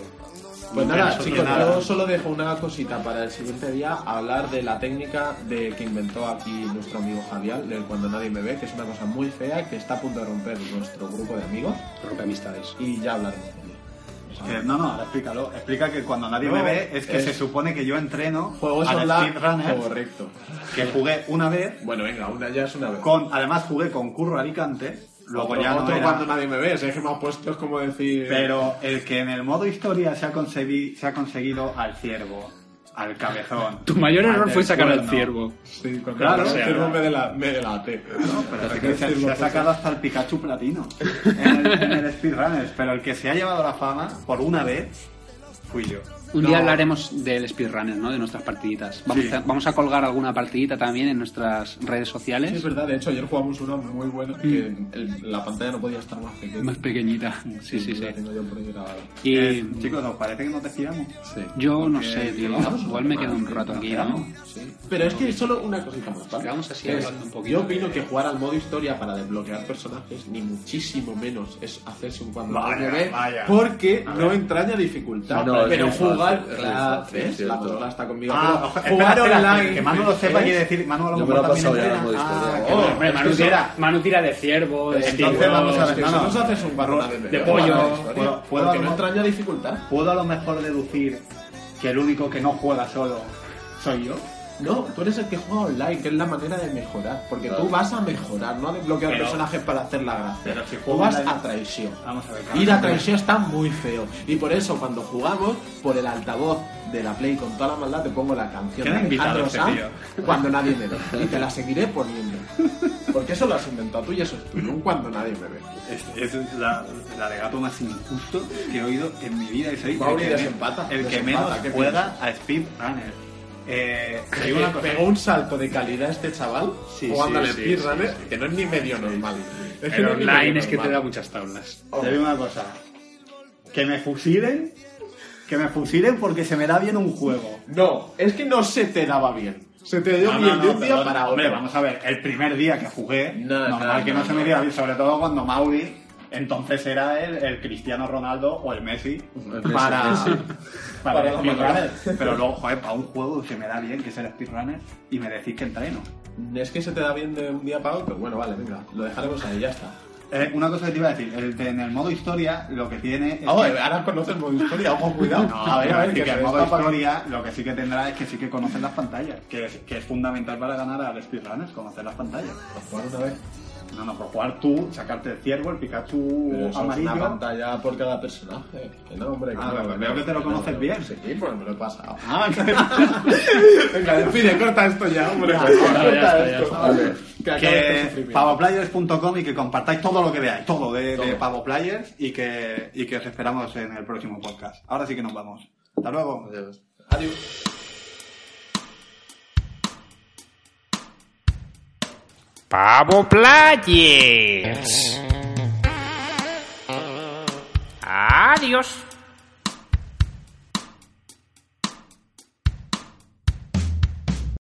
Pues nada, chicos, nada. yo solo dejo una cosita para el siguiente día, hablar de la técnica de que inventó aquí nuestro amigo Javier, del cuando nadie me ve, que es una cosa muy fea, que está a punto de romper nuestro grupo de amigos, Rompe amistades. y ya hablaremos Que- no, no, ahora explícalo. Explica que cuando nadie No, me ve es que es- se supone que yo entreno Juegos al online, correcto. que jugué una vez, Bueno, venga, una ya es una vez. con, además jugué con Curro Alicante, luego otro, ya no otro era- cuando nadie me ve, es que me ha puesto es como decir... Pero el que en el modo historia se ha, conseguido, se ha conseguido al ciervo, al cabezón. Tu mayor error fue sacar al ciervo. Sí, Claro, el ciervo me delate. Me delate. No, pero es que se, se ha sacado hasta el Pikachu platino en el, en el Speedrunners. Pero el que se ha llevado la fama por una vez fui yo. Un No. día hablaremos del speedrunner, ¿no? De nuestras partiditas. Vamos, Sí. a, vamos a colgar alguna partidita también en nuestras redes Sí, sociales. es verdad, de hecho ayer jugamos una muy buena que el- la pantalla no podía estar más pequeña. Más pequeñita. Sí, sí, sí. Grabada. Y Eh, chicos, ¿os parece que nos despidamos? Sí. yo no sé, tío. Igual me quedo un rato aquí, ¿no? Sí. Pero es que solo una cosita más, ¿vale? Quedamos así Es, hablando un poquito. Yo opino que jugar al modo historia para desbloquear personajes, ni muchísimo menos es hacerse un cuando Vaya, vaya. porque no entraña dificultad. No, pero fácil, jugar. La consola está conmigo. Ah, pero ojo, jugar espera, espera, online. Que Manu lo sepa ¿eh? quiere decir. Manu a lo Yo me lo también ya. Ah, Oh, Hombre, tira, eso- Manu tira de ciervo, de Entonces vamos a ver, no, haces un me de pollo. Puedo- puedo porque a lo no mejor- entraña dificultad. ¿Puedo a lo mejor deducir que el único que no juega solo soy yo? No, tú eres el que juega online, que es la manera de mejorar. Porque Claro. tú vas a mejorar, no a desbloquear Pero- personajes para hacer la gracia. pero si tú vas a traición. Vamos a ver. Ir a vamos traición está muy feo. Y por eso, cuando jugamos, por el altavoz de la Play con toda la maldad, te pongo la canción ¿Quién ha de Alejandro este Sanz cuando nadie me ve. Y te la seguiré poniendo. Porque eso lo has inventado tú y eso es tuyo, cuando nadie me ve. Es, es la, el alegato más injusto que he oído en mi vida y soy Mauri el que, desempata, el que desempata, menos ¿qué juega a Speedrunner. Eh, te digo una cosa. Pegó un salto de calidad este chaval Sí, jugando sí, al speedrunner sí, sí. que no es ni medio normal. Es que El no es ni online medio es que te normal. da muchas tablas. Te digo una cosa. Que me fusilen. Que me fusilen porque se me da bien un juego. No, es que no se te daba bien. Se te dio No, bien no, de no, un día perdón. para otro. Hombre, vamos a ver, el primer día que jugué, No, normal no, que no, no, se me no. diera bien, sobre todo cuando Mauri entonces era el, el Cristiano Ronaldo o el Messi Messi, para, Messi. para Para el speedrunner. Pero luego, joder, para un juego que me da bien, que es el speedrunner, y me decís que entreno. Es que se te da bien de un día para otro. Bueno, vale, venga, lo dejaremos ahí, ya está. Eh, una cosa que te iba a decir, el de- en el modo historia lo que tiene es que- ahora conoces el modo historia, ojo, cuidado. No, a ver, a ver, que, el modo historia lo que sí que tendrá es que sí que conoces las pantallas, que es, que es fundamental para ganar al speedrunners, conocer las pantallas. Jugar una vez. No, no, por jugar tú, sacarte el ciervo, el Pikachu Pero eso es amarillo. una pantalla por cada personaje. Que no, hombre. Ah, no, veo- que te lo no, conoces no, bien. Sí, pues me lo he pasado. Ah, Venga, despide, corta esto ya, hombre. Ya, está, esto, vale. Que este que pavoplayers.com y que compartáis todo lo que veáis, todo de, de Todo. Pavoplayers y que, y que os esperamos en el próximo podcast. Ahora sí que nos vamos. Hasta luego. Adiós. Adiós. Pavo Players. Adiós.